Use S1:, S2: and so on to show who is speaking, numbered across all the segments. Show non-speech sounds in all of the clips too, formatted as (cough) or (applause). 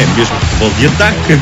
S1: É mesmo futebol de ataque.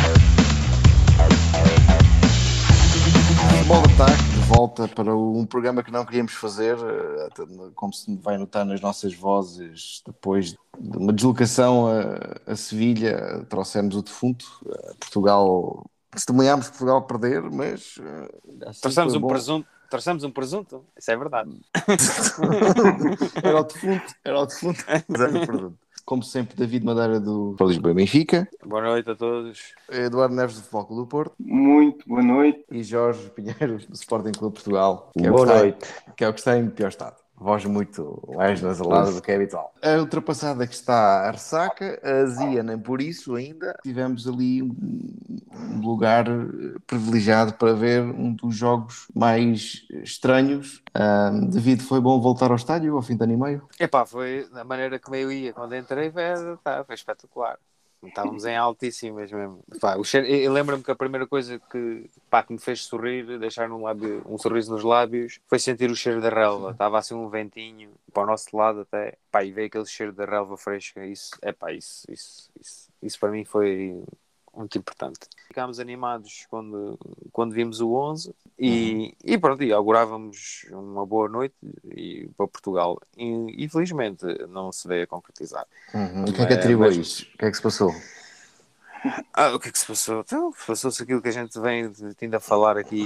S2: Futebol de Ataque, de volta para um programa que não queríamos fazer, eh, como se vai notar nas nossas vozes, depois de uma deslocação a, a Sevilha, trouxemos o defunto, eh, Portugal, testemunhámos Portugal perder, mas... eh, assim
S3: Trouxemos um
S2: bom.
S3: presunto. Trouxemos um presunto, isso é verdade. (laughs)
S2: era o defunto, era o defunto. (laughs) Mas era o presunto. Como sempre, David Madeira do Lisboa e Benfica,
S3: Boa noite a todos.
S2: Eduardo Neves do Futebol Clube do Porto
S4: Muito boa noite.
S2: e Jorge Pinheiro do Sporting Clube Portugal. que é
S5: Boa
S2: que
S5: noite.
S2: que é o que está em pior estado. Voz muito mais nasalada do que é habitual. A ultrapassada que está a ressaca, a azia nem por isso ainda. Tivemos ali um um lugar eh, privilegiado para ver um dos jogos mais estranhos. Ahm, David, foi bom voltar ao estádio ao fim de ano e meio?
S3: Epá, foi da maneira como eu ia quando entrei, foi, tá, foi espetacular. Estávamos em altíssimas mesmo. Pá, o cheiro- eu lembro-me que a primeira coisa que, pá, que me fez sorrir, deixar um, lábio, um sorriso nos lábios, foi sentir o cheiro da relva. Estava assim um ventinho para o nosso lado até. Pá, e veio aquele cheiro da relva fresca. Isso, é pá, isso, isso, isso, isso para mim foi muito importante. Ficámos animados quando, quando vimos o 11 e, e pronto, e augurávamos uma boa noite e, para Portugal. E, infelizmente não se veio a concretizar.
S2: O que é que
S3: É,
S2: atribui
S3: mas-
S2: isso? O que é que se passou?
S3: Ah, o que é que se passou? Então, passou-se aquilo que a gente vem tendo a falar aqui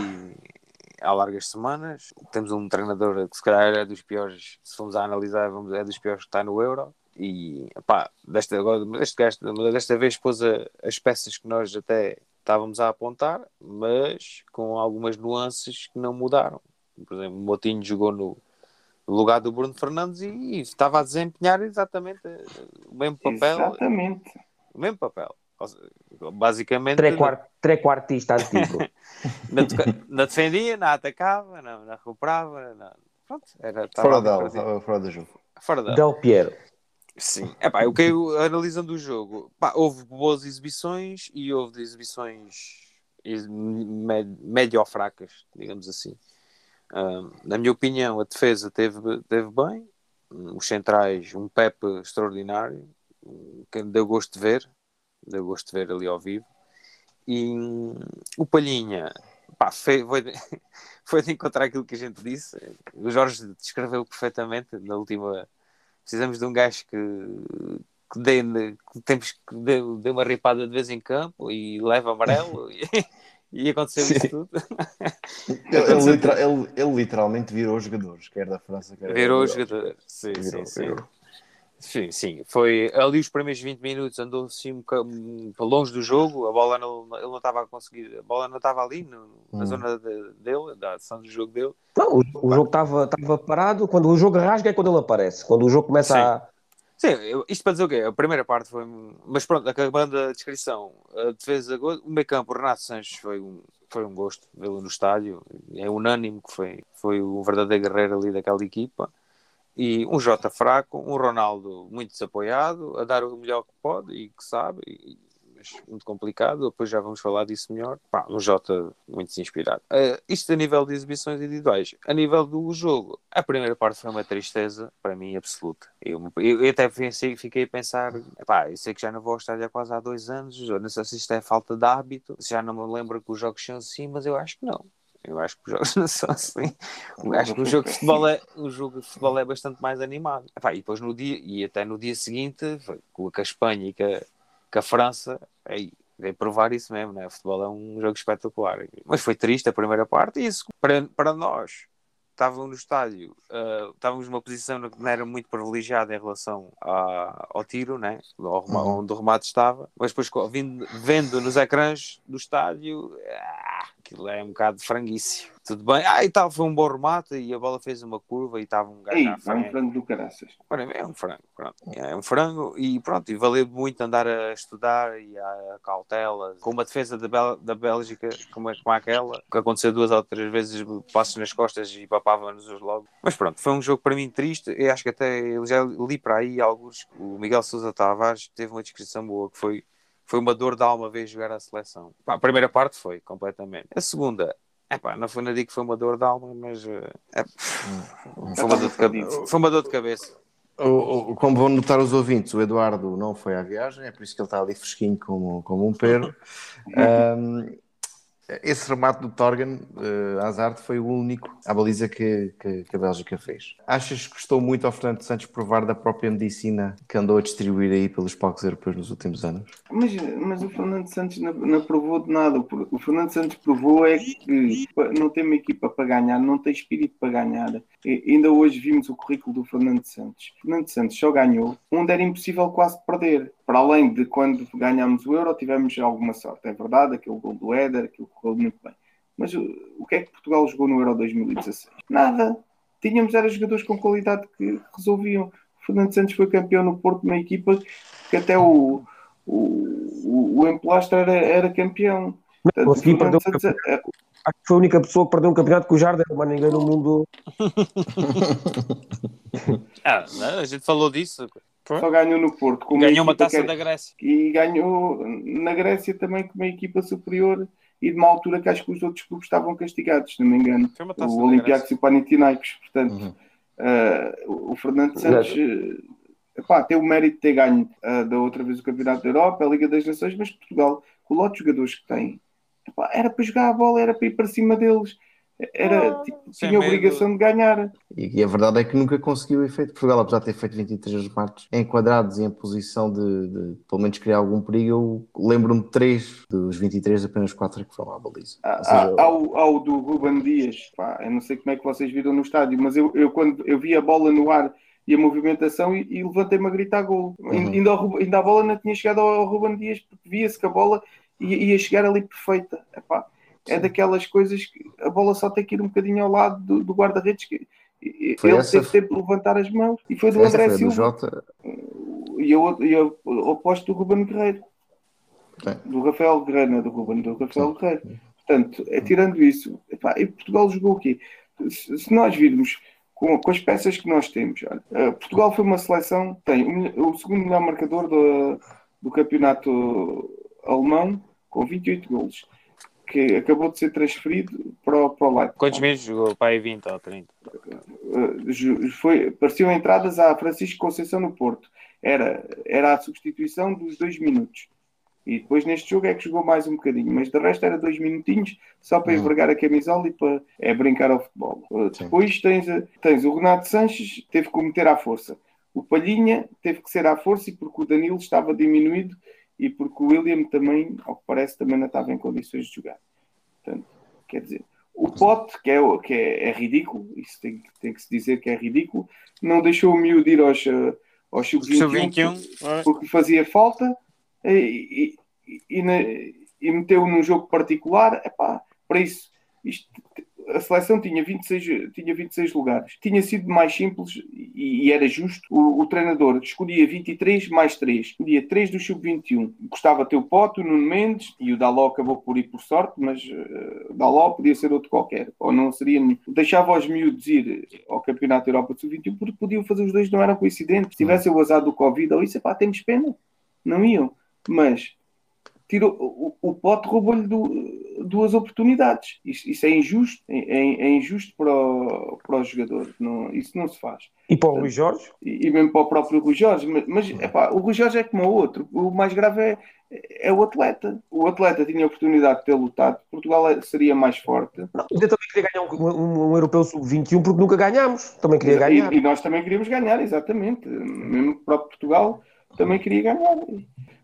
S3: há largas semanas. Temos um treinador que se calhar é dos piores, se formos a analisar, vamos, é dos piores que está no Euro. E pá, desta, agora, deste, gasto- desta vez pôs a- as peças que nós até estávamos a apontar, mas com algumas nuances que não mudaram. Por exemplo, o Motinho jogou no lugar do Bruno Fernandes e, e estava a desempenhar exatamente eh, o mesmo papel.
S4: Exatamente.
S3: O mesmo papel. Basicamente,
S5: Trequart- Trequartista antigo. (laughs)
S3: na, na defendia, na atacava, na, na recuperava, na, pronto, era,
S2: Fora estava fora do jogo.
S3: Fora dela.
S5: Del Piero.
S3: Sim, o que eu analisando o jogo, pá, houve boas exibições e houve exibições ex- mé- médio fracas, digamos assim. Na minha opinião, a defesa teve, teve bem, os centrais, um Pepe extraordinário, que deu gosto de ver, deu gosto de ver ali ao vivo. E o Palhinha, pá, foi, foi, de, (laughs) foi de encontrar aquilo que a gente disse. O Jorge descreveu perfeitamente na última. Precisamos de um gajo que, que, dê, que temos que dê, dê uma ripada de vez em campo e leva amarelo. (laughs) E, e aconteceu isso tudo.
S2: Ele, ele ele- literalmente virou os jogadores, quer da França, quer
S3: Virou o
S2: da
S3: jogador. Sim,
S2: Virou,
S3: sim, sim.
S2: virou.
S3: Sim, sim. Foi ali os primeiros 20 minutos, andou assim um bocado para longe do jogo, a bola não, ele não estava a conseguir, a bola não estava ali no- na
S2: Hum.
S3: zona de- dele, da ação do jogo dele.
S5: Não, o, o jogo estava parado. Quando o jogo rasga é quando ele aparece. Quando o jogo começa
S3: Sim.
S5: a.
S3: Sim, isto para dizer o quê? A primeira parte foi. Mas pronto, acabando a descrição, a defesa, o meio campo, o Renato Sanches foi um, foi um gosto vê-lo no estádio. É unânime que foi, foi o verdadeiro guerreiro ali daquela equipa. E um Jota fraco, um Ronaldo muito desapoiado, a dar o melhor que pode e que sabe, e- mas muito complicado. Depois já vamos falar disso melhor. Pá, um Jota muito desinspirado. Eh, isto a nível de exibições individuais. A nível do jogo, a primeira parte foi uma tristeza, para mim, absoluta. Eu, eu, eu até pensei, fiquei a pensar, pá, eu sei que já não vou ao estádio há quase há dois anos, não sei se isto é falta de hábito, já não me lembro que os jogos são assim, mas eu acho que não. Eu acho que os jogos (laughs) não são assim. Eu acho que o jogo de futebol é, o jogo de futebol é bastante mais animado. Epá, e depois no dia, e até no dia seguinte, com a Espanha e com a, com a França, aí veio provar isso mesmo, né? O futebol é um jogo espetacular. Mas foi triste a primeira parte e isso para, para nós. Estavam no estádio, ah, estávamos numa posição que não era muito privilegiada em relação à- ao tiro, né? Ao
S2: Uhum.
S3: onde o remate estava, mas depois vindo- vendo nos ecrãs do estádio, ah, aquilo é um bocado franguício. Tudo bem. Ah, e tal, foi um bom remate e a bola fez uma curva e estava um gajo
S4: Ei, é um frango do caraças.
S3: É um frango, pronto. É um frango e pronto, e valeu muito andar a estudar e a cautela, com uma defesa da, Bel- da Bélgica como, é- como aquela, que aconteceu duas ou três vezes, passos nas costas e papava-nos os logo. Mas pronto, foi um jogo para mim triste, eu acho que até eu já li para aí alguns, o Miguel Sousa Tavares teve uma descrição boa, que foi, foi uma dor de alma ver jogar a seleção. Pá, a primeira parte foi, completamente. A segunda... Epá, não foi, não digo que foi uma dor de alma, mas eh, é- foi, uma dor de cabeça, foi uma dor de cabeça.
S2: Como vão notar os ouvintes, o Eduardo não foi à viagem, é por isso que ele está ali fresquinho como, como um perro. (laughs) Ahm, esse remate do Torgan, uh, Hazard, foi o único à baliza que, que, que a Bélgica fez. Achas que custou muito ao Fernando Santos provar da própria medicina que andou a distribuir aí pelos palcos europeus nos últimos anos?
S4: Mas, mas o Fernando Santos não, não provou de nada. O Fernando Santos provou é que não tem uma equipa para ganhar, não tem espírito para ganhar. E, ainda hoje vimos o currículo do Fernando Santos. O Fernando Santos só ganhou onde era impossível quase perder. Para além de quando ganhámos o Euro, tivemos alguma sorte. É verdade, aquele gol do Éder, aquilo correu muito bem. Mas o, o que é que Portugal jogou no Euro 2016? Nada. Tínhamos era jogadores com qualidade que resolviam. O Fernando Santos foi campeão no Porto, uma equipa que até o, o, o, o Emplastra era, era campeão. Portanto,
S5: consegui perder o
S4: Santos é-
S5: Acho que foi a única pessoa que perdeu um campeonato com o Jardel, mas ninguém no mundo. (laughs) (laughs)
S3: Ah, não, a gente falou disso.
S4: Só ganhou no Porto. com
S3: Ganhou uma
S4: equipa
S3: taça
S4: que-
S3: da Grécia.
S4: E ganhou na Grécia também com uma equipa superior e de uma altura que acho que os outros clubes estavam castigados, se não me engano.
S3: Foi uma taça
S4: O Olympiacos e o Panathinaikos. Portanto, eh, o Fernando Santos eh, epá, tem o mérito de ter ganho eh, da outra vez o Campeonato da Europa, a Liga das Nações, mas Portugal, com o lote de jogadores que tem, epá, era para jogar a bola, era para ir para cima deles. Era, tipo,
S3: sem
S4: tinha a
S3: medo.
S4: obrigação de ganhar.
S2: E, e a verdade é que nunca conseguiu o efeito. Portugal, apesar de ter feito 23 remates enquadrados e em posição de, de, pelo menos criar algum perigo, eu lembro-me de 3 dos 23, apenas 4 que foram à baliza.
S4: Há,
S2: Ou seja,
S4: há- há o, há o do Ruben Dias, pá, eu não sei como é que vocês viram no estádio, mas eu, eu quando eu vi a bola no ar e a movimentação e, e levantei-me a gritar gol. Ainda, ao Ruben- ainda a bola não tinha chegado ao Ruben Dias, porque via-se que a bola ia, ia chegar ali perfeita. Epá, é daquelas coisas que a bola só tem que ir um bocadinho ao lado do, do guarda-redes. que-
S2: Foi
S4: Ele
S2: essa-
S4: teve tempo de levantar as mãos e foi do
S2: essa
S4: André
S2: foi
S4: Silva
S2: Jota.
S4: e eu, e eu oposto do Ruben Guerreiro.
S2: Sim.
S4: Do Rafael é do Ruben, do Rafael Guerreiro. Portanto, é, tirando isso, epá, e Portugal jogou o quê? Se, se nós virmos com, com as peças que nós temos, olha, eh, Portugal foi uma seleção, tem o, melhor- o segundo melhor marcador do, do campeonato alemão, com 28 golos, que acabou de ser transferido para o, para o Leipzig.
S3: Quantos meses jogou? Pai, 20 ou 30.
S4: Uh, ju- foi, pareciam entradas a Francisco Conceição no Porto. Era, era a substituição dos dois minutos. E depois neste jogo é que jogou mais um bocadinho, mas de resto era dois minutinhos só para envergar a camisola e para é, brincar ao futebol. Uh, depois tens, tens o Renato Sanches, teve que o meter à força. O Palhinha teve que ser à força e porque o Danilo estava diminuído e porque o William também, ao que parece, também não estava em condições de jogar. Portanto, quer dizer, o Pote, que é, que é, é ridículo, isso tem, que- tem que se dizer que é ridículo, não deixou o miúdo ir aos, eh, aos sub-21
S3: Sub-21, é.
S4: porque fazia falta e, e, e, na- e meteu num jogo particular. Epá, para isso, isto, a seleção tinha 26, tinha 26 lugares. Tinha sido mais simples e, e era justo. O, o treinador escolhia 23 mais 3. Escolhia 3 do sub-21. Gostava o Pote, o Nuno Mendes e o Daló acabou por ir por sorte, mas eh, o Daló podia ser outro qualquer. Ou não seria. Deixava os miúdos ir ao Campeonato Europa de sub-21 porque podiam fazer os dois, não eram coincidentes. Se tivesse o azar do Covid ou isso, epá, temos pena. Não iam. Mas tirou, o, o Pote roubou-lhe du- duas oportunidades. Isso, isso é injusto. É, é- é injusto para o, para o jogador. Não, isso não se faz.
S5: E para o Luís Jorge?
S4: E, e mesmo para o próprio Rui Jorge. Mas, mas epá, o Rui Jorge é como o outro. O mais grave é, é o atleta. O atleta tinha a oportunidade de ter lutado. Portugal é- seria mais forte.
S5: Eu também queria ganhar um, um- um europeu sub-21 porque nunca ganhámos. Também queria ganhar.
S4: E, e nós também queríamos ganhar, exatamente. Mesmo para Portugal também queria ganhar.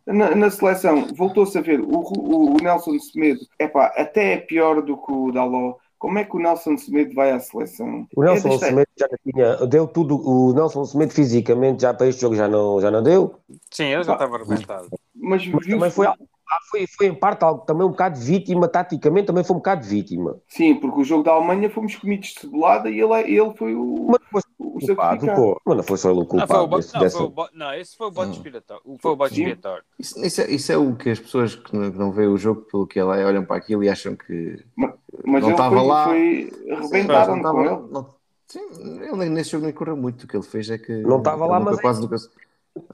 S4: Na, na seleção, voltou-se a ver o, o- o Nelson Semedo, epá, até é pior do que o Daló. Como é que o Nelson Semedo vai à seleção?
S5: O Nelson
S4: é desta-
S5: Semedo já tinha, deu tudo. O Nelson Semedo fisicamente já para este jogo já não, já não deu.
S3: Sim, ele já estava arrebentado.
S4: Mas
S5: Mas
S4: viu-se-
S5: também foi, lá foi, foi em parte algo, também um bocado vítima, taticamente também foi um bocado vítima.
S4: Sim, porque o jogo da Alemanha fomos comidos de cebolada e ele, é, ele foi o,
S5: Mas foi
S4: o
S5: culpado, pô. Mas não foi só ele o
S3: Não,
S5: culpado.
S3: bo- não,
S5: dessa-
S3: bo- não, esse foi o bode expiatório. Foi o bode
S4: Sim.
S3: expiatório.
S2: Isso, isso é, isso é o que as pessoas que não, que não veem o jogo pelo que ela é, olham para aquilo e acham que
S4: Mas
S2: Não
S4: ele
S2: estava
S4: foi,
S2: lá.
S4: foi
S2: Sim,
S4: arrebentaram
S2: não
S4: com
S2: estava-
S4: ele.
S2: não- Sim, ele nesse jogo nem correu muito. O que ele fez é que
S5: Não estava lá, mas é-
S2: quase nunca,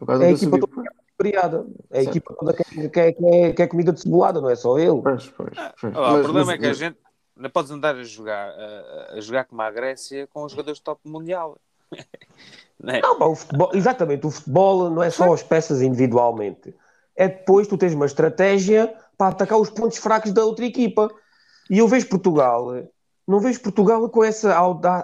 S2: quase
S5: É a
S2: nunca subiu.
S5: Variada. É a
S2: Certo.
S5: equipa toda quer, quer, quer, quer comida de cebolada, não é só ele.
S2: Pois, pois, pois.
S3: Ah, lá, o
S2: Mas-
S3: problema
S2: mas-
S3: é que a
S2: mas-
S3: gente não podes andar a jogar, a, a jogar como a Grécia com os jogadores top mundial. (laughs) Não é?
S5: Não, pá, o futebol, exatamente, o futebol não é só as peças individualmente. É depois tu tens uma estratégia para atacar os pontos fracos da outra equipa. E eu vejo Portugal, não vejo Portugal com essa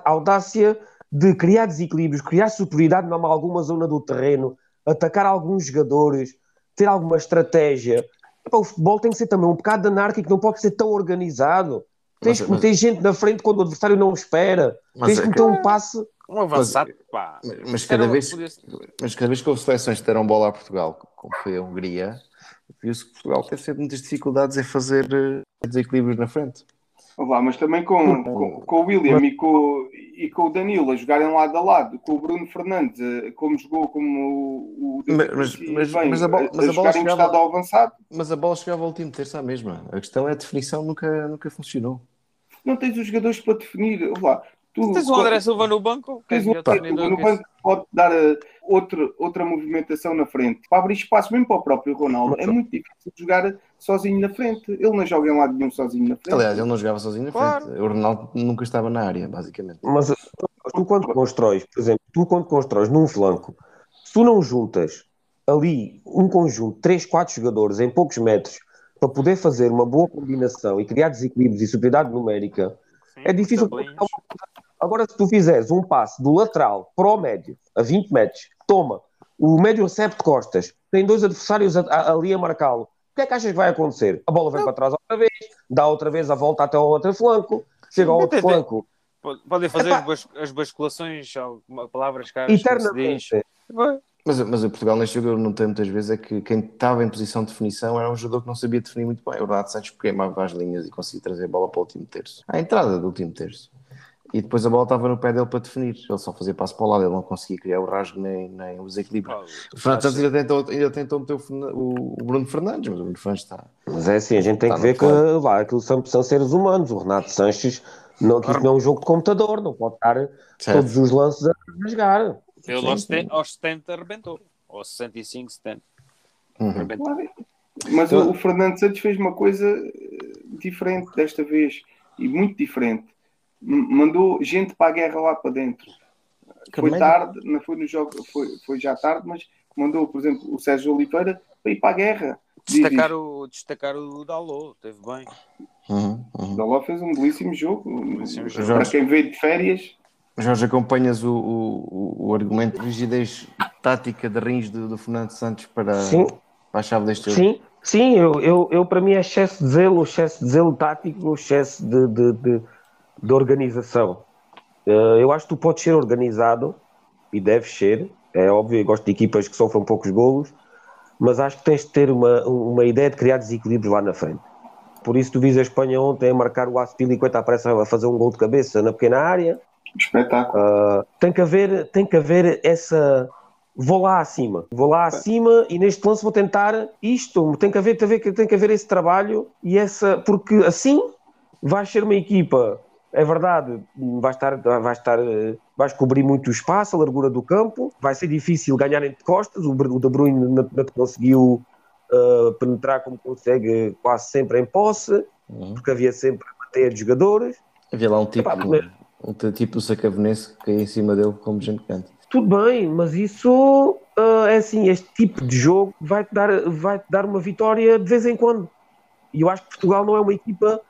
S5: audácia de criar desequilíbrios, criar superioridade em alguma zona do terreno, atacar alguns jogadores, ter alguma estratégia. Epá, o futebol tem que ser também um bocado anárquico, não pode ser tão organizado. Tens
S2: Mas-
S5: que meter gente na frente quando o adversário não espera.
S2: Mas
S5: Tens
S2: é
S5: que
S2: que-
S5: meter um passe.
S3: Um avançado, pá.
S2: Mas, mas cada vez, mas cada vez que houve seleções que deram bola a Portugal, como foi a Hungria, viu-se que Portugal teve sempre muitas dificuldades em fazer eh, desequilíbrios na frente.
S4: Vá, mas também com, com, com o William e com, e com o Danilo a jogarem lado a lado, com o Bruno Fernandes, eh, como jogou como o, o
S2: Mas- mas-
S4: bem,
S2: mas a bola-
S4: a-
S2: mas a
S4: a
S2: bola chegava-
S4: ao avançado.
S2: Mas a bola chegava ao último terço à mesma. A questão é a definição nunca, nunca funcionou.
S4: Não tens os jogadores para definir. Vá, tu,
S3: Tens o André Silva no banco, é
S4: Tens um ataque,
S3: treinador
S4: no banco pode dar eh, outra, outra movimentação na frente para abrir espaço mesmo para o próprio Ronaldo. É muito difícil jogar sozinho na frente. Ele não joga em lado nenhum sozinho na frente.
S2: Aliás, ele não jogava sozinho na
S3: Claro.
S2: frente. O Ronaldo nunca estava na área, basicamente.
S5: Mas tu quando constróis, por exemplo, tu quando constróis num flanco, se tu não juntas ali um conjunto, 3, 4 jogadores em poucos metros para poder fazer uma boa combinação e criar desequilíbrios e superioridade numérica,
S3: Sim,
S5: é difícil. Agora, se tu fizeres um passe do lateral para o médio, a 20 metros, toma, o médio recebe de costas, tem dois adversários ali a marcá-lo, o que é que achas que vai acontecer? A bola vem para trás outra vez, dá outra vez a volta até ao outro flanco, chega ao outro
S3: Entendi.
S5: flanco,
S3: Pode- Podem fazer
S5: Epá.
S3: as, bas- as basculações, palavras caras,
S5: eternamente.
S2: Mas, mas o Portugal neste jogo eu notei muitas vezes é que quem estava em posição de definição era um jogador que não sabia definir muito bem. O Renato Santos queimava as linhas e conseguia trazer a bola para o último terço. À entrada do último terço. E depois a bola estava no pé dele para definir. Ele só fazia passo para o lado, ele não conseguia criar o rasgo nem, nem o desequilíbrio. O Fernando Santos ainda tentou, ainda tentou meter o, o- Bruno Fernandes, mas o Bruno Fernandes está.
S5: Mas é assim, a gente tem que ver que lá, aquilo são, são seres humanos. O Renato Sanches, não, que isto não é um jogo de computador, não pode estar todos os lances a rasgar.
S3: Ele aos. 70, aos 70 arrebentou. Aos 65, 70.
S2: Uhum.
S3: Arrebentou.
S4: Mas o, o Fernando Santos fez uma coisa diferente desta vez e muito diferente. Mandou gente para a guerra lá para dentro. Foi
S2: Também.
S4: tarde, não foi no jogo, foi, foi já tarde, mas mandou, por exemplo, o Sérgio Oliveira para ir para a guerra.
S3: Destacar o, destacar o Dalot, teve bem.
S2: Uhum, uhum.
S4: O Daló fez um belíssimo jogo.
S3: Belíssimo jogo.
S4: Para quem veio de férias,
S2: Jorge, acompanhas o, o, o argumento de rigidez tática de rins do, do Fernando Santos para,
S5: Sim.
S2: para a chave deste jogo?
S5: Sim, sim, eu, eu, eu para mim é excesso de zelo, excesso de zelo tático, excesso de, de, de, de organização. Eh, eu acho que tu podes ser organizado e deves ser, é óbvio, eu gosto de equipas que sofram poucos golos, mas acho que tens de ter uma, uma ideia de criar desequilíbrios lá na frente. Por isso tu vis a Espanha ontem a marcar o Aspilicueta aparece a fazer um gol de cabeça na pequena área,
S4: espetáculo.
S5: Uh, tem que haver, tem que haver essa. Vou lá acima, vou lá acima e neste lance vou tentar isto. Tem que haver, tem que haver, tem que haver esse trabalho e essa, porque assim vais ser uma equipa. É verdade, vais estar, vais estar, vais cobrir muito o espaço, a largura do campo. Vai ser difícil ganharem de costas. O, o De Bruyne não, não te conseguiu uh, penetrar como consegue quase sempre em posse,
S2: Uhum.
S5: porque havia sempre a bater de jogadores.
S2: Havia lá um tipo,
S5: Epá, mas-
S2: um, tipo do Sacavenense que caía em cima dele como gente canta.
S5: Tudo bem, mas isso ah, é assim, este tipo de jogo vai-te dar, vai dar uma vitória de vez em quando. E eu acho que Portugal não é uma equipa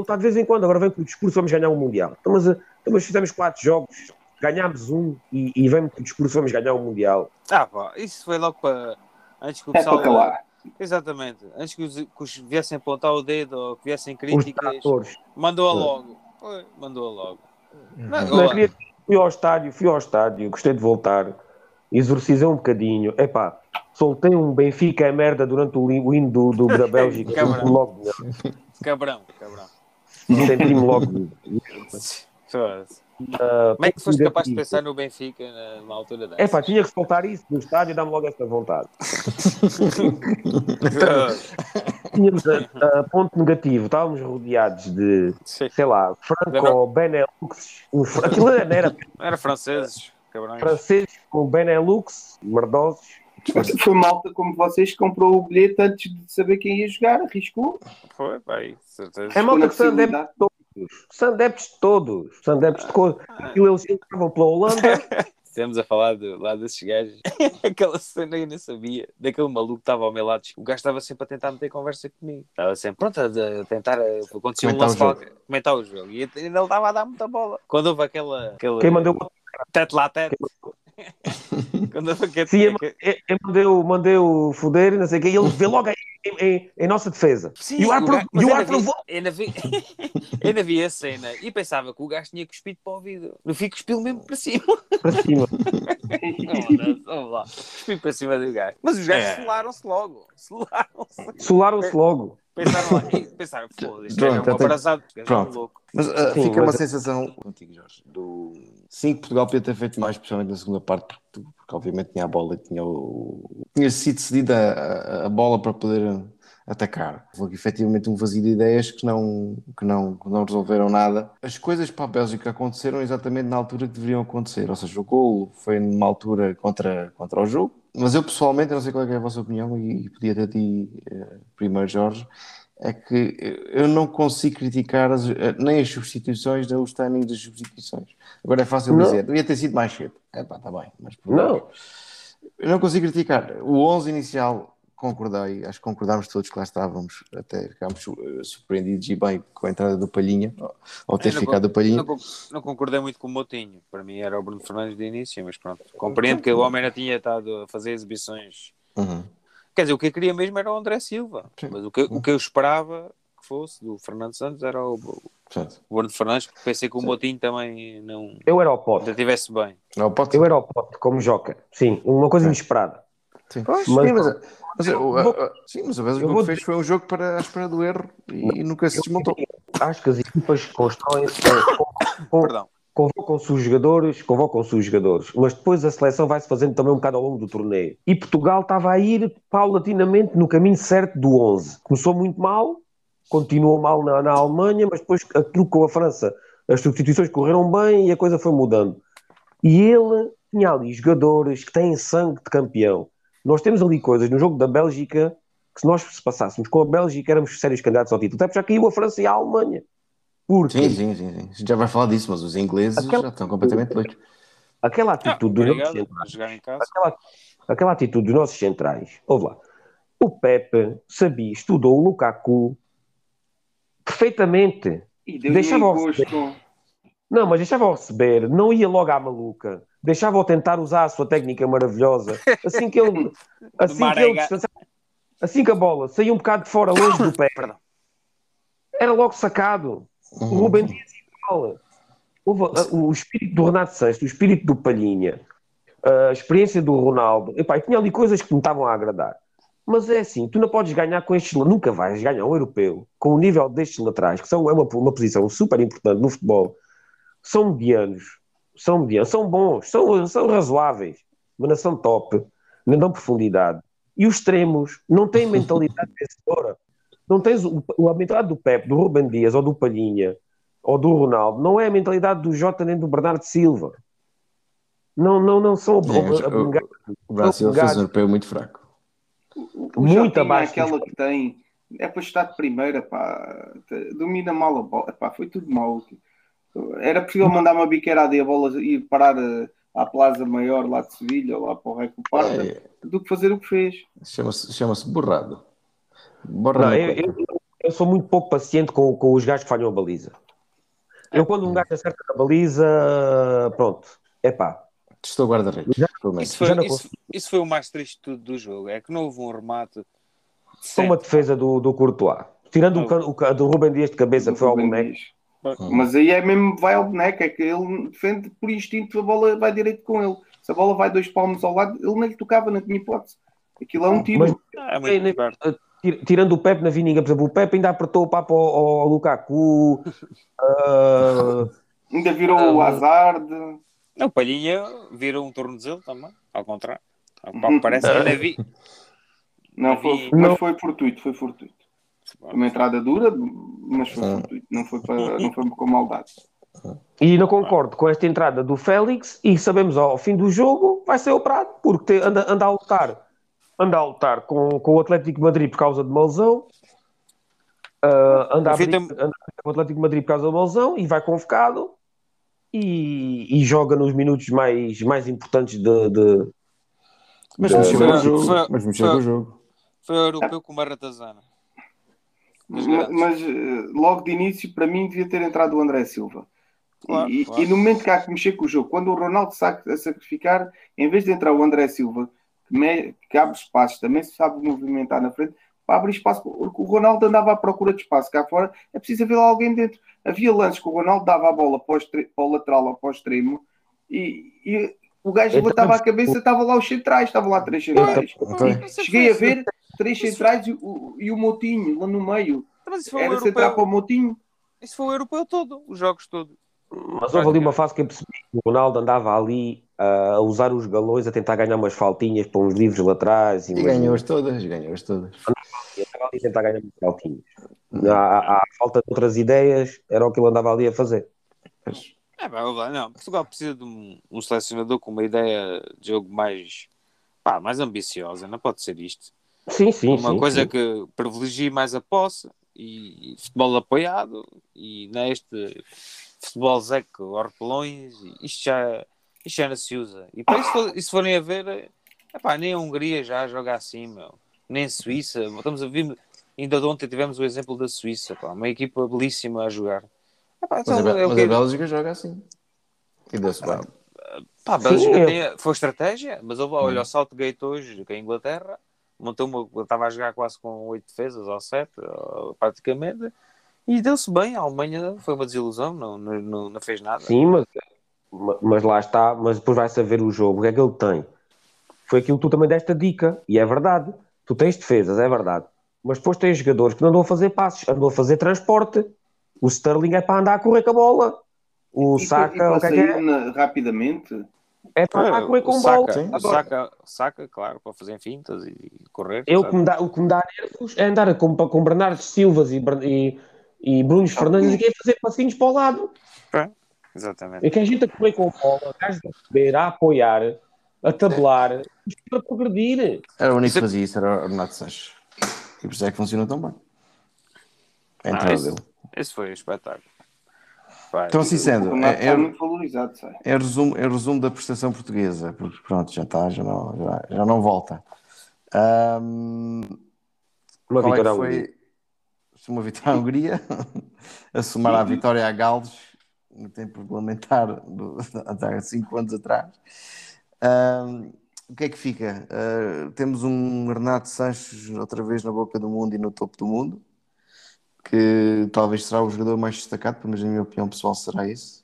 S5: que está de vez em quando. Agora vem com o discurso, vamos ganhar um Mundial. Então, mas, ah, então, mas fizemos quatro jogos, ganhámos um e, e vem com o discurso, vamos ganhar um Mundial.
S3: Ah, pá, isso foi logo para. Antes que o
S4: É
S3: pessoal.
S4: para calar.
S3: Exatamente. Antes que os, que os viessem apontar o dedo ou que viessem críticas, mandou-a logo. Foi, mandou-a logo. Não,
S5: Não,
S3: olá.
S5: queria- fui ao estádio, fui ao estádio, gostei de voltar, exorcizei um bocadinho. Epá, soltei um Benfica é merda durante o, o hino do, do, (laughs) da Bélgica.
S3: Cabrão.
S5: logo,
S3: Cabrão, cabrão.
S5: Senti-me (laughs) logo. Uh,
S3: Como é que foste capaz de pensar no Benfica na- numa altura dessa?
S5: É pá, tinha que soltar isso no estádio e dá-me logo esta vontade. (laughs) Tínhamos a, a ponto negativo, estávamos rodeados de,
S3: Sim.
S5: sei lá, Franco Benelux, aquilo não era
S3: Era franceses, cabrões.
S5: franceses com Benelux, merdosos.
S4: Foi malta como vocês que comprou o bilhete antes de saber quem ia jogar, arriscou.
S3: Foi, pai, certeza.
S5: É malta que são adeptos todos. São adeptos de todos. São adeptos de todos. Aquilo eles entravam pela Holanda. (laughs)
S3: Estivemos a falar de, lá desses gajos. (laughs) Aquela cena eu nem sabia. Daquele maluco que estava ao meu lado. O gajo estava sempre a tentar meter conversa comigo. Estava sempre pronto a, a tentar. A, acontecia um
S2: Comentar
S3: lance
S2: o jogo.
S3: qualquer- comentar o jogo. E ainda ele estava a dar muita bola. Quando houve aquela. aquela
S5: Quem mandou
S3: Tete lá tete. (laughs) Quando houve aquele.
S5: Sim, eu, eu, eu mandei, o- mandei o foder e não sei o quê. E ele vê logo em, em- em nossa defesa.
S3: Sim,
S5: E o ar pro-
S3: gajo-
S5: e o provou.
S3: ainda vi, (laughs) ainda vi a cena e pensava que o gajo tinha cuspido para o vidro. No fim, cuspiu mesmo para cima.
S5: Para cima.
S3: Foda-se, Vamos lá. Cuspiu para cima do gajo. Mas os gajos
S2: É.
S3: solaram-se logo. Solaram-se.
S5: Solaram-se logo.
S3: Pensaram lá. Pensaram, foda-se, isto
S2: Pronto,
S3: é um
S2: tenho-
S3: abraçado. É
S2: Pronto.
S3: louco.
S2: Mas uh,
S5: Sim,
S2: fica uma
S5: mas-
S2: sensação contigo, Jorge, do sim que Portugal podia ter feito mais, especialmente na segunda parte, porque, porque obviamente tinha a bola e tinha, o, tinha sido cedida a, a bola para poder atacar. Houve efetivamente um vazio de ideias que não, que, não, que não resolveram nada. As coisas para a Bélgica aconteceram exatamente na altura que deveriam acontecer, ou seja, o gol foi numa altura contra, contra o jogo. Mas eu pessoalmente, eu não sei qual é, é a vossa opinião, e podia ter a ti eh, primeiro, Jorge, é que eu não consigo criticar as- eh, nem as substituições, nem os timings das substituições. Agora é fácil
S5: Não.
S2: dizer, devia ter sido mais cedo. É pá, está bem. Mas por-
S5: Não.
S2: Eu não consigo criticar. O 11 inicial, concordei, acho que concordámos todos que lá estávamos, até ficámos eh, surpreendidos e bem com a entrada do Palhinha, ou- ter
S3: não
S2: ficado do Palhinha.
S3: Não, não concordei muito com o Motinho. Para mim era o Bruno Fernandes de início, mas pronto. Compreendo que o homem ainda tinha estado a fazer exibições.
S2: Uhum.
S3: Quer dizer, o que eu queria mesmo era o André Silva.
S2: Sim.
S3: Mas o que, o que eu esperava que fosse do Fernando Santos era o, o Bruno Fernandes, porque pensei que o Motinho também não
S5: Eu era o pote.
S3: ainda estivesse bem.
S2: não pode
S5: Eu era o pote, como joca. Sim, uma coisa inesperada.
S2: Sim,
S5: Mas-
S2: Sim, mas, mas,
S5: eu
S2: o- a-
S5: vou-
S2: a- sim, mas
S5: eu
S2: o que fez foi um jogo para a espera do erro e, nunca se desmontou.
S5: Acho que as equipas constroem, eh, com- com-
S3: Perdão.
S5: convocam-se os jogadores, convocam-se os jogadores, mas depois a seleção vai-se fazendo também um bocado ao longo do torneio. E Portugal estava a ir paulatinamente no caminho certo do 11. Começou muito mal, continuou mal na, na Alemanha, mas depois aquilo com a França, as substituições correram bem e a coisa foi mudando. E ele tinha ali jogadores que têm sangue de campeão. Nós temos ali coisas no jogo da Bélgica que se nós se passássemos com a Bélgica éramos sérios candidatos ao título. Até porque já caiu a França e a Alemanha. Porque
S2: Sim, sim, sim, sim. A gente já vai falar disso, mas os ingleses
S5: Aquela-
S2: já estão completamente doidos.
S5: aquela atitude dos nossos centrais,
S3: por jogar em casa.
S5: aquela, aquela atitude dos nossos centrais, ouve lá, o Pepe sabia, estudou o Lukaku perfeitamente.
S4: E um
S5: ao
S4: encosto.
S5: Não, mas deixava-o receber, não ia logo à maluca, deixava-o tentar usar a sua técnica maravilhosa. Assim que ele, (laughs) assim que ele assim que a bola saía um bocado de fora, longe do pé, era logo sacado. O
S2: Uhum.
S5: Rubem Dias igual. Houve, uh, o espírito do Renato Sanches, o espírito do Palhinha, a experiência do Ronaldo. Epá, tinha ali coisas que me estavam a agradar. Mas é assim, tu não podes ganhar com estes, nunca vais ganhar um europeu com o nível destes laterais, que são, é uma, uma posição super importante no futebol. São medianos, são medianos, são bons, são, são razoáveis, mas não são top, não dão profundidade. E os extremos não têm mentalidade (laughs) vencedora. Não tens o, o- a mentalidade do Pepe, do Ruben Dias ou do Palhinha ou do Ronaldo, não é a mentalidade do Jota nem do Bernardo Silva. Não, não, não são
S2: mas o-
S5: abnegados.
S2: O Brasil fez um europeu muito fraco.
S4: O
S5: Muito
S4: Jotinha,
S5: abaixo
S4: aquela
S5: dos-
S4: que tem, é para estar de primeira, pá, domina mal a bola, pá, foi tudo mal. Era possível mandar uma biqueirada e a bola ir parar eh, à Plaza Maior lá de Sevilha, ou lá para o Reco
S2: É,
S4: do que fazer o que fez.
S2: Chama-se chama-se borrado.
S5: Não,
S2: Borrado.
S5: eu, eu- eu sou muito pouco paciente com, com os gajos que falham a baliza. Eu, quando um gajo acerta a baliza, pronto, é pá.
S2: Testou guarda-redes.
S3: Isso foi,
S5: não
S3: isso, isso foi o mais triste de tudo do jogo. É que não houve um remate.
S5: Só uma defesa do, do Courtois. Tirando o,
S3: Não.
S5: o, do Rubem Dias de cabeça, que foi ao boneco.
S4: Mas aí é mesmo, vai ao boneco, é que ele defende por instinto, a bola vai direito com ele. Se a bola vai dois palmos ao lado, ele nem lhe tocava, não tinha hipótese. Aquilo é um tiro. Mas,
S3: é muito
S5: perto tirando o Pepe na vininga, por exemplo, o Pepe ainda apertou o papo ao, ao Lukaku. uh, (laughs)
S4: ainda virou uh, o Hazard.
S3: Não, o Palhinha virou um tornozelo também, ao contrário. O papo (laughs) parece que ainda vi.
S4: Não, foi, mas foi fortuito, foi fortuito. Uma entrada dura, mas foi fortuito, não foi, para, não foi com maldade.
S5: E não concordo com esta entrada do Félix e sabemos ao fim do jogo vai ser operado, porque anda, anda a lutar anda a lutar com, com o Atlético de Madrid por causa de uma lesão. Uh, anda, a abrir, anda com o Atlético de Madrid por causa de uma lesão e vai convocado e, e joga nos minutos mais, mais importantes de. de
S2: mas de, mexeu o jogo. Foi, mas mexeu o jogo.
S3: Foi europeu com uma ratazana.
S4: Mas, mas, eh, logo de início, para mim, devia ter entrado o André Silva. Claro, e, claro. e, no momento que há que mexer com o jogo, quando o Ronaldo saca a sacrificar, em vez de entrar o André Silva, que, me, que abre espaço, também se sabe movimentar na frente, para abrir espaço, porque o Ronaldo andava à procura de espaço cá fora, é preciso haver lá alguém dentro. Havia lances que o Ronaldo dava a bola para o, para o lateral ou para o extremo e, e o gajo levantava a cabeça, estava lá os centrais, estavam lá três centrais. Cheguei a ver três centrais e o, e o Motinho lá no meio. Era central para o Motinho.
S3: Isso foi o europeu todo, os jogos todos.
S5: Mas houve ali uma fase que eu percebi que o Ronaldo andava ali a usar os galões a tentar ganhar umas faltinhas para uns livros laterais.
S2: E, e ganhou-as todas, ganhou-as todas.
S5: Andava ali a tentar ganhar umas faltinhas. À, falta de outras ideias, era o que ele andava ali a fazer.
S3: É, bem, não, Portugal precisa de um, um, selecionador com uma ideia de jogo mais, pá, mais ambiciosa, não pode ser isto.
S5: Sim, sim.
S3: Uma
S5: sim,
S3: coisa
S5: sim.
S3: que privilegie mais a posse e, futebol apoiado e neste futebol zeco, horpelões, isto já isto já não se usa. E para isso, e se forem a ver, epá, nem a Hungria já joga assim, meu. nem a Suíça. Estamos a ver, ainda de ontem tivemos o exemplo da Suíça, pá, uma equipa belíssima a jogar.
S2: Epá, então, mas, a, é mas a Bélgica joga assim. E deu-se bem.
S3: Pá, a Bélgica Sim, tem, foi estratégia, mas olha, hum. o Saltgate hoje, que é a Inglaterra, montou uma, estava a jogar quase com oito defesas ou sete, praticamente, e deu-se bem. A Alemanha foi uma desilusão, não, não, não fez nada.
S5: Sim, mas mas lá está, mas depois vai saber o jogo, o que é que ele tem? Foi aquilo que tu também deste a dica, e é verdade. Tu tens defesas, é verdade. Mas depois tens jogadores que não andam a fazer passos, andam a fazer transporte. O Sterling é para andar a correr com a bola. O e, Saka, o que é que é?
S4: Na, rapidamente.
S5: É para andar a correr com
S3: o
S5: bola.
S3: O Saka, Saka, claro, para fazer fintas e correr.
S5: Eu, o, que me dá, o que me dá nervos é andar com, com Bernardo Silvas e, e, e Bruno Fernandes e fazer passinhos para o lado.
S3: É. Exatamente.
S5: É que a gente a correr com bola, gajos a receber, a apoiar, a tabular, para progredir.
S2: Era o único que fazia isso, era o Renato Sanches. E por isso é que funcionou tão bem.
S3: A entrada ah, esse, dele. Esse foi o espetáculo.
S2: Vai. Então, assim sendo,
S4: é, é, muito valorizado, sabe?
S2: é, resumo, é resumo da prestação portuguesa, porque pronto, já está, já não, já, já não volta. Um,
S5: uma
S2: qual
S5: vitória
S2: é foi? Uma vitória à Hungria, (laughs) a somar a vitória a Gales no tempo regulamentar, do, (laughs) há cinco anos atrás. Um, o que é que fica? Uh, temos um Renato Sanches outra vez na boca do mundo e no topo do mundo, que talvez será o jogador mais destacado, mas na minha opinião pessoal será esse.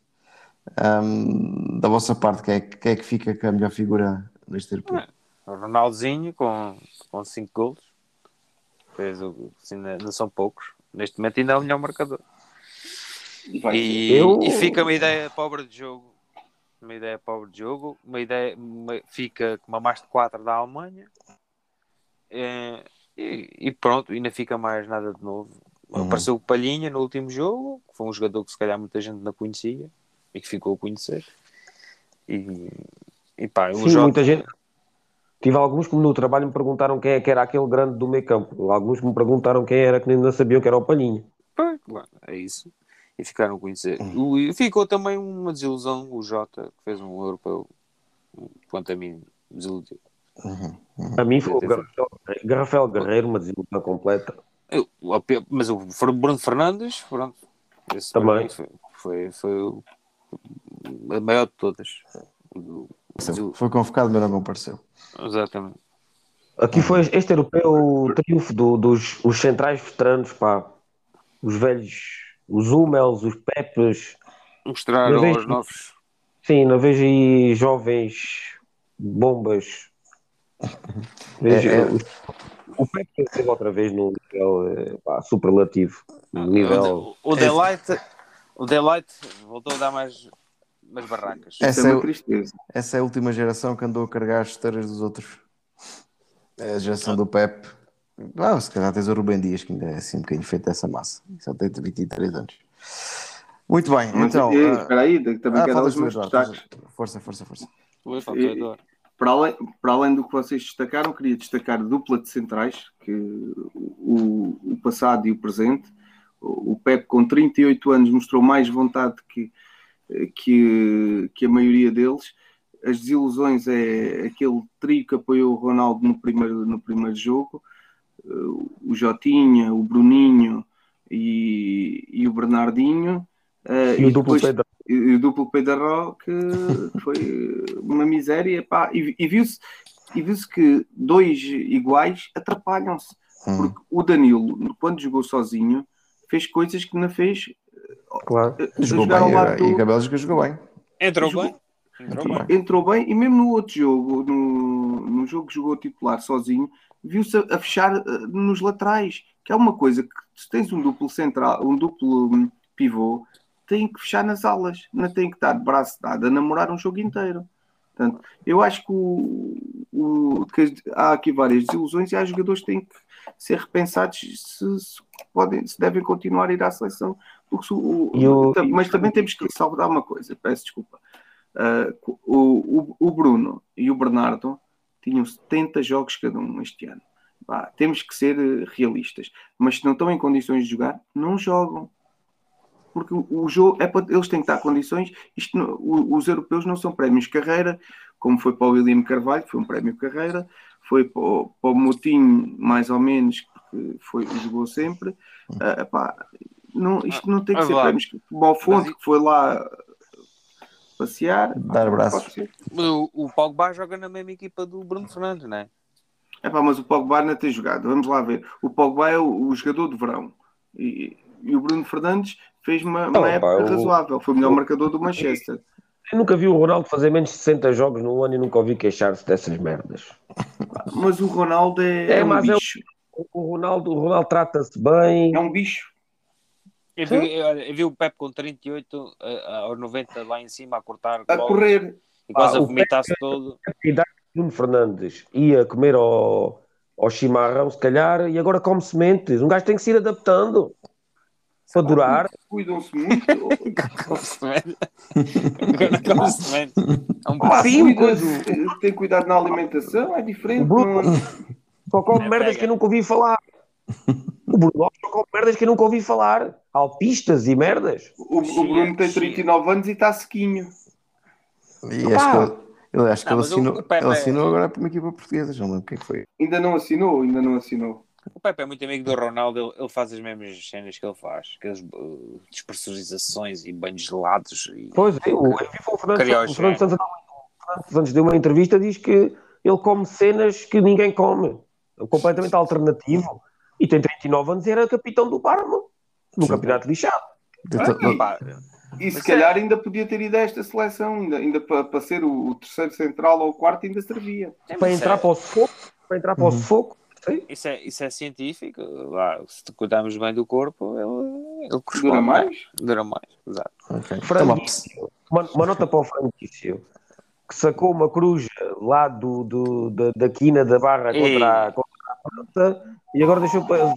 S2: Um, da vossa parte, quem é, quem é que fica com a melhor figura neste europeu? É,
S3: o Ronaldinho com, com cinco gols. Fez o, assim, não são poucos. Neste momento ainda é o melhor marcador. E, eu... e fica uma ideia pobre de jogo. Uma ideia pobre de jogo. Uma ideia uma, fica com uma mais de 4 da Alemanha. É, e, e, pronto, ainda fica mais nada de novo. Uhum. Apareceu o Palhinha no último jogo, que foi um jogador que se calhar muita gente não conhecia e que ficou a conhecer. E, e pá,
S5: Sim, jogo... muita gente. Tive alguns que no trabalho me perguntaram quem é que era aquele grande do meio campo. Alguns me perguntaram quem era, que nem sabiam que era o Palhinha.
S3: Pois, é isso e ficaram a conhecer. Uhum. ficou também uma desilusão o Jota, que fez um europeu, quanto a mim, desiludiu.
S5: Uhum. Uhum. A mim foi o Garrafel, Guerreiro, uma desilusão completa.
S3: Eu, mas o Bruno Fernandes, pronto, esse também foi, foi, foi a maior de todas.
S2: Foi convocado, mas não compareceu.
S3: Exatamente.
S5: Aqui foi este europeu o triunfo do, dos os centrais veteranos, pá, os velhos os Hummels, os Pepes.
S3: Mostraram os novos.
S5: Sim, não vejo aí jovens bombas Veja,
S2: É, é.
S5: O- Pepe esteve outra vez num nível eh, pá, superlativo. Um nível.
S3: O, o Delight, o Delight voltou a dar mais, mais barracas.
S2: É. Essa
S4: é
S2: é
S4: tristeza.
S2: Essa é a última geração que andou a carregar as esteiras dos outros. É a geração do Pep. Ah, se calhar tens o Rubem Dias, que ainda é assim um bocadinho feito dessa massa. Só tem 23 anos. Muito bem,
S4: Mas,
S2: então.
S4: eh,
S2: ah,
S4: espera aí, também
S2: ah,
S4: quero dar os meus destaques.
S2: Força, força, força.
S4: E-
S3: Eduardo.
S4: Para além, para além do que vocês destacaram, queria destacar a dupla de centrais, que o, o passado e o presente. O, o Pep, com 38 anos, mostrou mais vontade que, que, que a maioria deles. As desilusões é aquele trio que apoiou o Ronaldo no primeiro, no primeiro jogo, o Jotinha, o Bruninho e, e o Bernardinho. Eh,
S5: E o duplo
S4: depois-
S5: Pedro.
S4: E o duplo Pedro que foi uma miséria pá, e, e viu-se e viu-se que dois iguais atrapalham-se
S2: Hum.
S4: porque o Danilo quando jogou sozinho fez coisas que não fez
S5: Claro.
S4: eh,
S2: Jogou
S4: jogar ao
S2: bem,
S4: lado
S2: eh,
S4: do-
S2: e Gabriel jogou bem.
S3: Entrou
S4: Jogou-
S3: bem. Entrou bem.
S4: entrou bem e mesmo no outro jogo no, no jogo que jogou titular sozinho viu-se a, a fechar eh, nos laterais que é uma coisa que se tens um duplo central um duplo hum, pivô tem que fechar nas alas não tem que estar de braço dado a namorar um jogo inteiro Portanto, eu acho que, o, o- que há aqui várias desilusões e há jogadores que têm que ser repensados se, se podem, se devem continuar a ir à seleção. Se o-
S5: E
S4: tam- mas também temos que salvar uma coisa, peço desculpa. Ah, o, o, Bruno e o Bernardo tinham 70 jogos cada um este ano. Vá, temos que ser realistas. Mas se não estão em condições de jogar, não jogam. Porque o, jogo é para eles têm que estar em condições. Isto, os europeus não são prémios de carreira, como foi para o William Carvalho, que foi um prémio de carreira, foi para o, para o Moutinho, mais ou menos, que foi, jogou sempre. Ah, epá, não, isto não tem que
S3: Ah,
S4: ser prémios. O Balfonte,
S3: Mas
S4: que foi lá passear.
S2: Dar
S4: pá,
S2: abraços.
S3: O, o Pogba joga na mesma equipa do Bruno Fernandes, não é?
S4: Epá, mas o Pogba não tem jogado. Vamos lá ver. O Pogba é o, o jogador de verão. E, e o Bruno Fernandes fez uma, uma
S5: Não, pá,
S4: época
S5: o-
S4: razoável. Foi o melhor marcador do Manchester.
S5: Eu nunca vi o Ronaldo fazer menos de 60 jogos no ano e nunca ouvi queixar-se dessas merdas. (laughs)
S4: Mas o Ronaldo é,
S5: É,
S4: é um
S5: mas é o-
S4: bicho.
S5: O Ronaldo, o Ronaldo trata-se bem.
S4: É um bicho.
S3: Eu vi, eu, eu vi o Pep com 38 a- aos 90 lá em cima a cortar
S4: A
S3: bolas
S4: correr.
S3: e quase
S5: Ah,
S3: a vomitar-se todo.
S5: De Bruno Fernandes ia comer ao, ao chimarrão, se calhar, e agora come sementes. Um gajo tem que se ir adaptando para durar.
S4: Cuidam-se muito. (laughs)
S3: É um.
S5: Sim,
S4: tem cuidado na alimentação, é diferente.
S5: O Bruno-
S4: não-
S5: Só come
S3: É
S5: merdas
S3: pega.
S5: que eu nunca ouvi falar. O Bruno só come merdas que eu nunca ouvi falar. Alpistas e merdas.
S4: O, o Bruno tem 39 anos e está sequinho.
S2: E
S5: Opa!
S2: acho que ele, acho que
S3: Não,
S2: ele assinou, ele
S3: é-
S2: assinou agora para uma equipa portuguesa, já não lembro quem foi.
S4: Ainda não assinou, ainda não assinou.
S3: O Pepe é muito amigo do Ronaldo, ele, ele faz as mesmas cenas que ele faz, aquelas uh, despressurizações e banhos gelados. E...
S5: Pois é, o, eu vi o Fernando,
S3: é.
S5: Santos, Fernando Santos deu uma entrevista diz que ele come cenas que ninguém come. É completamente alternativo. E tem 39 anos e era capitão do Parma. No
S2: Sim.
S5: campeonato lixado.
S4: Ah,
S3: Pá,
S4: E se calhar ainda podia ter ido a esta seleção, ainda, ainda para, para ser o, o terceiro central ou o quarto, ainda servia.
S5: Para entrar
S3: é-
S5: para o sufoco. Para entrar para o sufoco. Sim.
S3: Isso é, isso é científico. Lá, se te cuidarmos bem do corpo, ele, ele corresponde.
S4: Dura mais?
S3: Dura mais, exato.
S2: ok. Então,
S5: Franguício. Uma, uma nota para o Franguício. Que sacou uma cruz lá do, do, da, da quina da barra contra, a- contra a França e agora deixou para.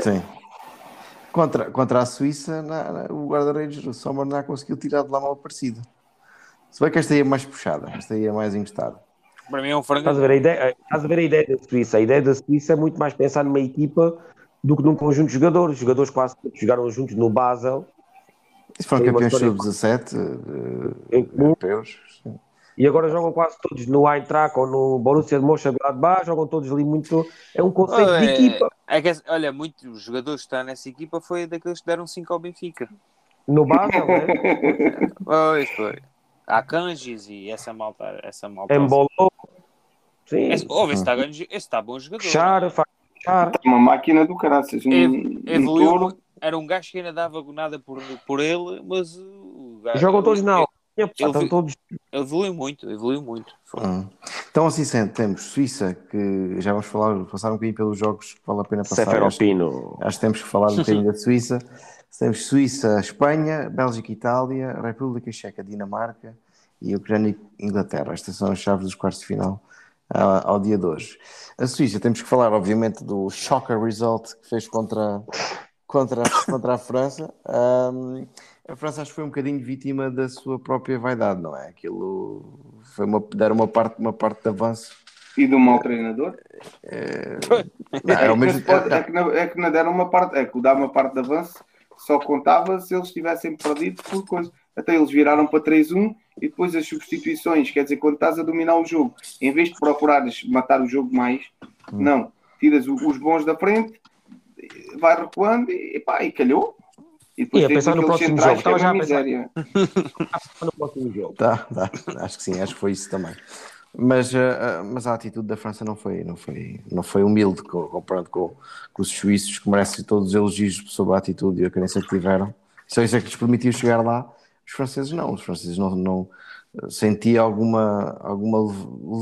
S2: Sim. Contra, contra a Suíça, na- na- o guarda-redes, o Sommer, não conseguiu tirar de lá mal parecido. Se bem que esta aí é mais puxada, esta aí é mais encostada.
S3: Para mim é um frango.
S5: Estás a, ver a ideia, estás a ver a ideia da Suíça? A ideia da Suíça é muito mais pensar numa equipa do que num conjunto de jogadores. Os jogadores quase todos jogaram juntos no Basel
S2: Isso foram campeões
S5: história-
S2: sub-17 eh,
S5: em comum
S2: europeus. sim.
S5: e agora jogam quase todos no Eintracht ou no Borussia de Mönchengladbach, jogam todos ali muito. É um conceito de
S3: É,
S5: equipa.
S3: é que, olha, muitos jogadores que estão nessa equipa foi daqueles que deram 5 ao Benfica.
S5: No Basel, né? (laughs)
S3: Pois foi. Há Kanjis e essa malta. Essa malta
S5: Embolou. Sim,
S3: Esse, ouve, esse está, grande- esse está bom jogador.
S5: fechar, faz fechar.
S4: Uma máquina do caraças. Um,
S3: Ev-
S4: um
S3: Evoluiu, mu- era um gajo que ainda dava nada por, por ele, mas o gajo,
S5: Jogam todos
S3: ele-
S5: na
S3: ele, ele
S5: todos.
S3: evoluiu muito, evoluiu muito.
S2: Hum. Então, assim sendo, temos Suíça, que já vamos falar, passar um bocadinho pelos jogos que vale a pena passar. Acho, acho que temos que falar um bocadinho da Suíça. (laughs) Temos Suíça, Espanha, Bélgica, Itália, República Checa, Dinamarca e Ucrânia e Inglaterra. Estas são as chaves dos quartos de final ah, ao dia de hoje. A Suíça, temos que falar, obviamente, do shocker result que fez contra, contra, (laughs) contra a França. Um, a França acho que foi um bocadinho vítima da sua própria vaidade, não é? Aquilo foi uma, dar uma parte, uma parte de avanço.
S4: E do mau treinador?
S2: É,
S4: não, é, mesmo... pode, (laughs) é, que não, é que não deram uma parte, é que dar uma parte de avanço só contava se eles tivessem perdido por coisa. Até eles viraram para 3-1 e depois as substituições, quer dizer, quando estás a dominar o jogo, em vez de procurares matar o jogo mais, hum. não, tiras os bons da frente, vai recuando e, pá, e calhou.
S5: E depois Ia pensar no próximo jogo. Estava já a pensar (laughs)
S2: no próximo jogo. Tá, tá. Acho que sim, acho que foi isso também. Mas, uh, mas a atitude da França não foi, não foi, não foi humilde comparado com, com os suíços, que merecem todos os elogios sobre a atitude e a crença que tiveram. Só isso é que lhes permitiu chegar lá. Os franceses não, os franceses não, não senti alguma, alguma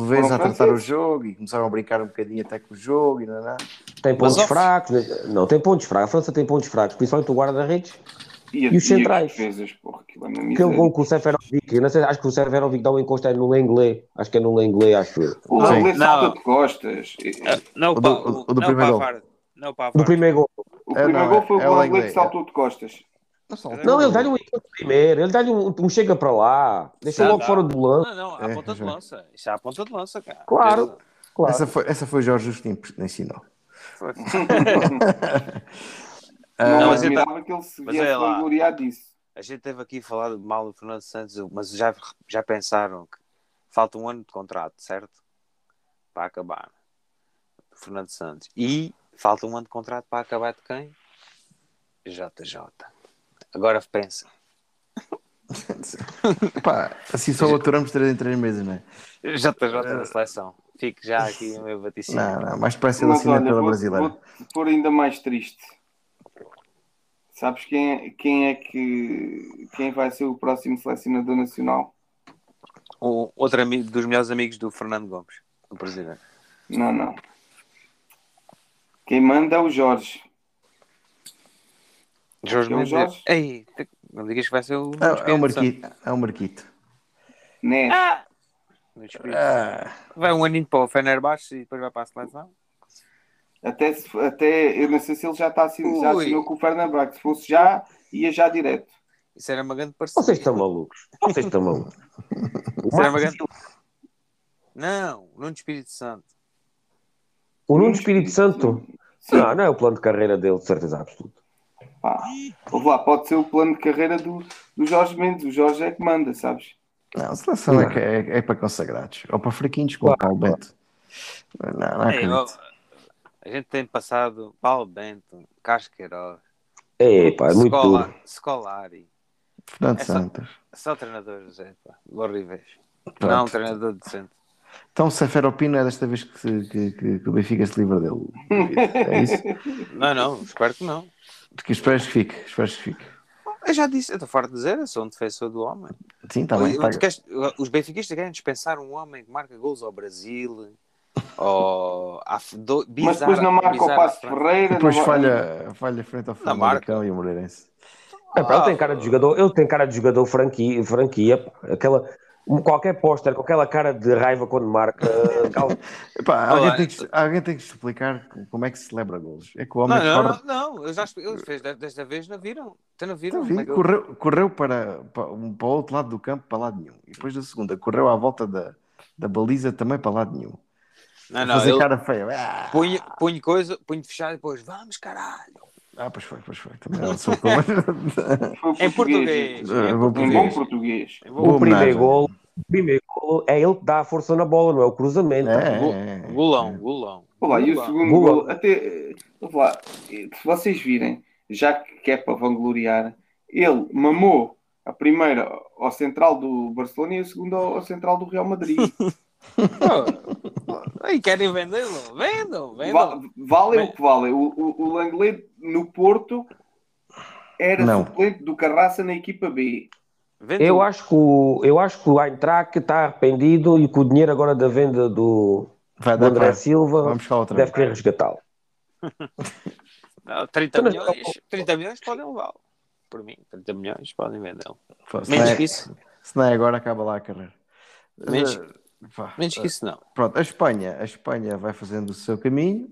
S2: leveza a tratar o jogo e começaram a brincar um bocadinho até com o jogo e não, não.
S5: Tem pontos Mas, fracos, não, tem pontos fracos. A França tem pontos fracos, principalmente o guarda-redes e, e, os centrais. Defesas, porra, é Aquele gol com o Seferovic, não sei, acho que o Seferovic dá um encosto é no Lenglet, acho que é no Lenglet, acho eu.
S4: O Lenglet salta de costas.
S3: Não, o, do, o, o do não, primeiro gol.
S5: Não, primeiro gol.
S4: O primeiro é, gol foi o é Lenglet que saltou de costas.
S5: Não, ele dá-lhe um encontro primeiro, ele dá-lhe um, um, chega para lá, deixa logo fora do lance.
S3: Não, não, a é, ponta de lança. Isso é a ponta de lança, cara.
S5: Claro. claro.
S2: Essa, foi, essa foi Jorge Justino que ensinou.
S4: Foi. (laughs) (laughs) não, não que ele se viesse é gloriar disso.
S3: A gente teve aqui a falar mal do Fernando Santos, mas já, já pensaram que falta um ano de contrato, certo? Para acabar. Fernando Santos. E falta um ano de contrato para acabar de quem? JJ. Agora pensa. (laughs)
S2: Pá, assim só aturamos 3 em 3 meses, não é?
S3: JJ na seleção. Fique já aqui o meu vaticínio.
S2: Não, não, mais depressa ele assina pela brasileira. Vou
S4: pôr ainda mais triste. Sabes quem é, quem é que quem vai ser o próximo selecionador nacional?
S3: O outro amigo dos melhores amigos do Fernando Gomes, o presidente.
S4: Não, não. Quem manda é o Jorge.
S3: Jorge Mendes. Jorge? Ei, não digas que vai ser o.
S2: É, é o Marquito. É o Marquito.
S4: Né? Ah!
S3: ah. Vai um aninho para o Fenerbahçe e depois vai para a seleção.
S4: Até, se, até eu não sei se ele já está assim, já assinou com o Fenerbahçe. Se fosse já, ia já direto.
S3: Isso era uma grande parceria.
S5: Vocês estão malucos. Vocês estão malucos. (laughs)
S3: Isso era uma grande... Não, o Nuno Espírito Santo.
S5: O Nuno Espírito Santo? Sim. Não, não é o plano de carreira dele, de certeza absoluta.
S4: Pá, lá, pode ser o plano de carreira do, do Jorge Mendes. O Jorge é que manda, sabes?
S2: Não, a seleção é, é, é, para consagrados. Ou para fraquinhos, como o Paulo. Não, não Ei, ó,
S3: a gente tem passado Paulo Bento, Casqueiroz.
S5: É, pá, é muito Scola, duro.
S3: Scolari.
S2: Fernando é Santos.
S3: Só, só treinadores, é, pá. Pronto. Não, um treinador decente.
S2: Então, Seferopino é desta vez que, que, que, que o Benfica se livra dele. É isso? (laughs)
S3: Não, não, espero que não.
S2: Porque esperas que fique, esperas que fique.
S3: Eu já disse, eu estou farto de dizer, eu sou um defensor do homem.
S2: Sim, está bem.
S3: Os benfiquistas querem dispensar um homem que marca gols ao Brasil, ou a
S4: do, bizarra, Mas depois não marca o Passo Ferreira.
S2: Depois não... falha, falha frente ao Famalicão e o Moreirense.
S5: É, pá, ele tem cara de jogador, ele tem cara de jogador franquia, franquia aquela, qualquer póster com aquela cara de raiva quando marca. (laughs)
S2: Epá, alguém, tem que, alguém tem que explicar como é que se celebra golos. É que o homem
S3: não, não, não, não, eu já ele fez desta vez, não viram? Até não viram?
S2: Então, vi, é correu, correu para, para, para o outro lado do campo, para lado nenhum. E depois da segunda, correu à volta da, da baliza também para lado nenhum.
S3: Não, não, fazer cara feia. Ah! Coisa, punha fechado e depois, vamos caralho.
S2: Ah, pois foi, pois foi. Também
S3: em português. Em
S4: português. Bom português.
S5: O primeiro gol o primeiro golo é ele que dá a força na bola, não é o cruzamento.
S3: É, é, golão, golão.
S4: Olá, e o segundo golo, até lá, se vocês virem, já que é para vangloriar, ele mamou a primeira ao central do Barcelona e a segunda ao central do Real Madrid. (laughs) (laughs) (laughs)
S3: Aí querem vendê-lo? Vendam, vendam.
S4: Vale, o que vale. O, o, o Langley no Porto era não. suplente do Carraça na equipa B.
S3: Vende
S5: Eu acho que o, eu acho que o Eintracht está arrependido e que o dinheiro agora da venda do,
S2: Vai
S5: do André
S2: para...
S5: Silva
S2: Vamos buscar outra
S5: deve querer resgatá-lo. (laughs)
S3: Não, 30
S5: Então,
S3: milhões, 30 milhões podem levá-lo. Por mim, 30 milhões podem vendê-lo. Menos
S2: não é-
S3: que isso.
S2: se não é agora, acaba lá a carreira.
S3: Menos-
S2: Pá,
S3: Menos que isso, não.
S2: Pronto, a Espanha, a Espanha vai fazendo o seu caminho.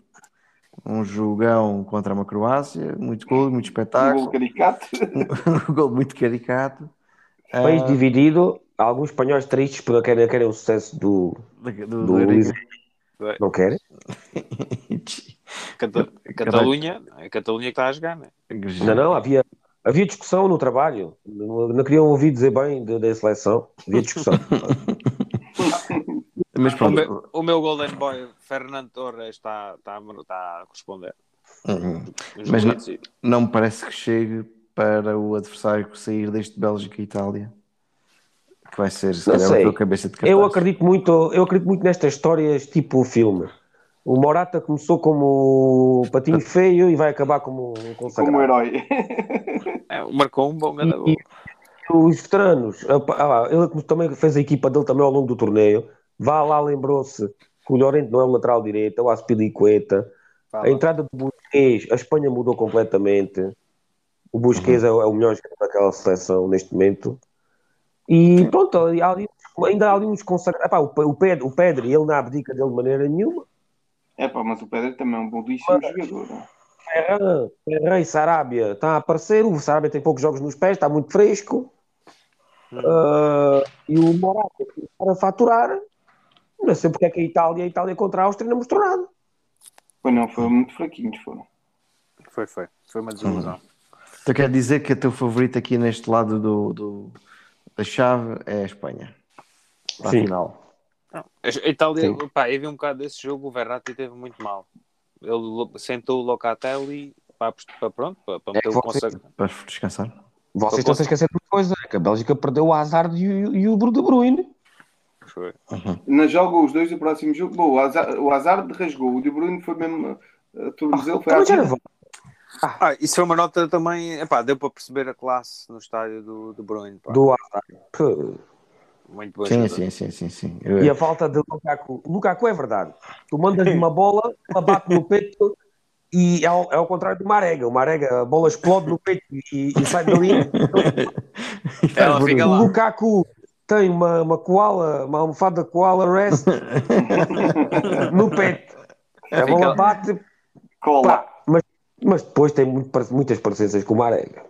S2: Um jogão contra uma Croácia, muito gol, muito (laughs)
S4: Um
S2: espetáculo,
S4: gol caricato. (laughs)
S2: um gol muito caricato.
S5: País
S2: Ah,
S5: dividido, alguns espanhóis tristes porque querem, querem o sucesso do,
S2: do, do,
S5: do Luís. Não querem?
S3: Cata- Catalunha, é a Catalunha que está a jogar, não é?
S5: Não, não, havia, havia discussão no trabalho. Não, não queriam ouvir dizer bem da seleção. Havia discussão. (laughs)
S2: Mas
S3: O
S2: pronto,
S3: meu, o meu Golden Boy, Fernando Torres, está, está, está a corresponder.
S2: Uhum. Mas não- não me parece que chegue para o adversário sair deste Bélgica e Itália. Que vai ser, se calhar, o teu cabeça de cartaz.
S5: Eu acredito muito, eu acredito muito nestas histórias tipo filme. O Morata começou como patinho feio e vai acabar como um
S4: Como
S5: consagrado.
S4: herói.
S3: É, marcou um bom.
S5: E os veteranos, ah, ele também fez a equipa dele também ao longo do torneio. Vá lá, lembrou-se que o Llorente não é o lateral direito, é o Aspilicueta.
S3: Fala.
S5: A entrada do Busquets, a Espanha mudou completamente. O Busquets é, o- é o melhor jogador daquela seleção neste momento. E pronto, ali- ainda há ali uns consagrados. Epá, o, o, Pedro, o Pedro, ele não abdica dele de maneira nenhuma.
S4: É pá, mas o Pedro também é um belíssimo jogador. não é?
S5: Ferran, Ferran e Sarabia está a aparecer. O Sarabia tem poucos jogos nos pés, está muito fresco. Ah, e o Morata para faturar. Não sei porque é que a Itália, a Itália contra a Áustria não mostrou nada.
S4: Pois não, foram muito fraquinhos, foram.
S3: Foi, foi. Foi uma desilusão.
S2: Então quer dizer que o teu favorito aqui neste lado do, do- da chave é a Espanha. Para a
S5: Sim.
S2: final.
S3: Não, A Itália,
S5: Sim.
S3: pá, eu vi um bocado desse jogo, o Verratti teve muito mal. Ele sentou o Locatelli para, para pronto, para, para meter
S5: É
S3: o
S5: você-
S3: consagrado.
S2: Para descansar.
S5: Vocês estão-se a esquecer de uma coisa: é que a Bélgica perdeu o Hazard e o, e o De Bruyne.
S3: Foi.
S4: Na joga os dois do próximo jogo. Bom, o Hazard, o Hazard rasgou. O De Bruyne foi mesmo. A tornozelo foi
S5: já era
S4: vida.
S3: Ah, isso foi uma nota também, epá, deu para perceber a classe no estádio do, do Bruyne. Pá.
S5: do Hazard.
S3: Muito boa
S2: Sim, sim, sim, sim, sim.
S5: E a falta de Lukaku. Lukaku é verdade. Tu mandas (laughs) uma bola, ela bate no peito e é ao, é ao contrário do Marega. O Marega, a bola explode no peito e, e sai dali. (laughs)
S3: Ela fica
S5: O
S3: lá.
S5: Lukaku tem uma, uma koala, uma almofada koala rest (laughs) no. A
S3: Fica
S5: bola
S3: lá.
S5: bate,
S4: Cola.
S5: mas, mas depois tem muito, muitas parecenças com o Marega.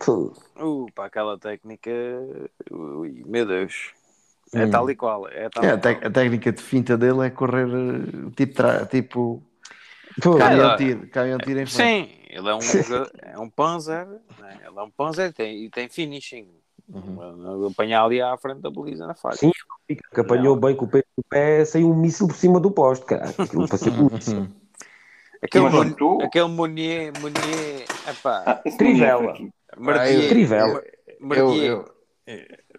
S3: Uh, pá, aquela técnica, ui, meu Deus. É
S2: Hum.
S3: tal e qual. É tal
S2: É, a,
S3: qual.
S2: a técnica de finta dele é correr eh, tipo, tra- tipo caminhão
S3: É,
S2: tiro, caminhão tiro em frente.
S3: Sim, ele é um, é um panzer, né? ele é um panzer e tem, e tem finishing.
S2: Uhum.
S3: Apanhar ali à frente da baliza na falha.
S5: Sim, que apanhou bem com o peito do pé, saiu um míssil por cima do poste, cara. Aquilo parecia um míssil.
S3: Aquele, Mon- aquele Monier, Monier, epá,
S4: Ah, não é
S5: Trivela.
S3: Mardier,
S5: Trivela.
S2: Eu- eu-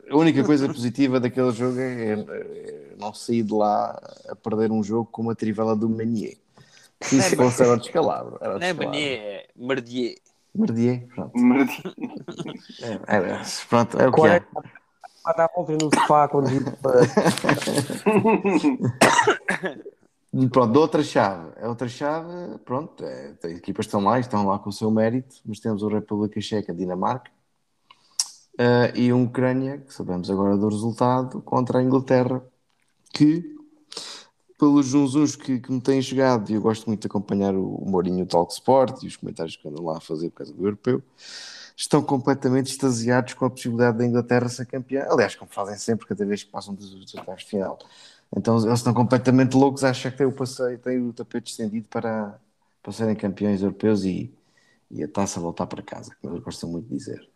S2: a única coisa positiva daquele jogo é, é não sair de lá a perder um jogo com uma trivela do Manier. Isso fosse, era descalabro. Era o
S3: Não é
S2: descalabro.
S3: É Mardier.
S2: Mardier, pronto.
S4: Mardi-
S2: É, é, pronto, é o que é.
S5: 40 a dar voltas no sofá quando para. (laughs)
S2: Pronto, outra chave. A outra chave, pronto, é, tem equipas que estão lá, estão lá com o seu mérito, mas temos a República Checa, Dinamarca, eh, e a Ucrânia, que sabemos agora do resultado, contra a Inglaterra, que, pelos zunzuns que, que me têm chegado, e eu gosto muito de acompanhar o, o Mourinho Talk Sport e os comentários que andam lá a fazer por causa do europeu, estão completamente extasiados com a possibilidade da Inglaterra ser campeã. Aliás, como fazem sempre, cada vez que passam dos oitavos de final. Então eles estão completamente loucos, acham que tem o passeio, tem o tapete estendido para, para serem campeões europeus e, e a taça voltar para casa, como eles gostam muito de dizer.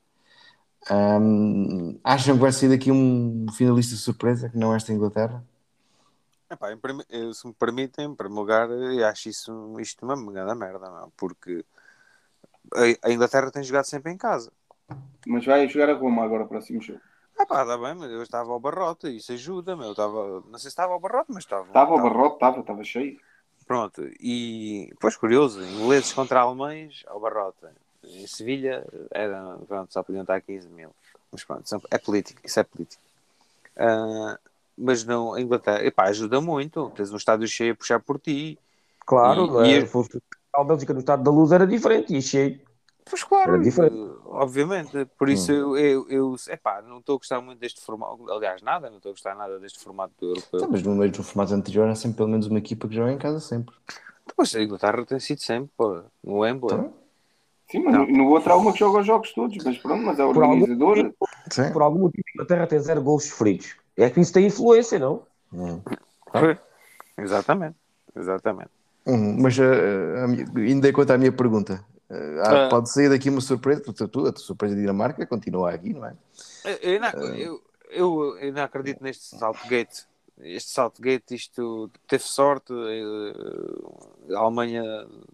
S2: Ahm, acham que vai sair daqui um finalista surpresa, que não é esta Inglaterra?
S3: Epá, em eh, se me permitem, em primeiro lugar, eu acho isso, isto uma grande merda, não? porque a, Inglaterra tem jogado sempre em casa.
S4: Mas vai jogar a Roma agora, o próximo jogo.
S3: Ah pá, está bem, mas eu estava ao barrote, isso ajuda, meu. Eu estava, não sei se estava ao barrote, mas estava.
S4: Estava o barrote, estava, estava cheio.
S3: Pronto, e pois curioso, ingleses contra alemães ao barrote. Em Sevilha era, pronto, só podiam estar 15 mil. Mas pronto, é político, isso é político. Ah, mas não, a Inglaterra, epá, ajuda muito. Tens um estádio cheio a puxar por ti.
S5: Claro,
S3: E-
S5: eh,
S3: e-
S5: se fosse a Bélgica no estado da luz era diferente e cheio.
S3: Pois claro,
S5: Era diferente.
S3: obviamente. Por isso eu, eu, eu epá, não estou a gostar muito deste formato. Aliás, nada, não estou a gostar nada deste formato do europeu.
S2: Então, mas no meio do formato anterior há sempre pelo menos uma equipa que joga em casa sempre.
S3: Pois a Inglaterra tem sido sempre, pô, no Wembley.
S2: Então,
S4: Sim, mas no, no outro há uma que joga os jogos todos, mas pronto, mas é
S5: Por algum
S4: organizador.
S2: sim.
S5: Por algum motivo a Inglaterra tem zero gols sofridos. É que isso tem influência, não?
S2: Hum.
S3: Foi. Exatamente, exatamente.
S2: Hum, mas eh, a minha- ainda quanto à minha pergunta, eh, há-
S3: Ah.
S2: pode sair daqui uma surpresa, tu, a tua surpresa de Dinamarca continua aqui, não é?
S3: Eu, eu, não, eu, eu, eu não acredito neste Saltgate. Este Saltgate, isto teve sorte. eh, A Alemanha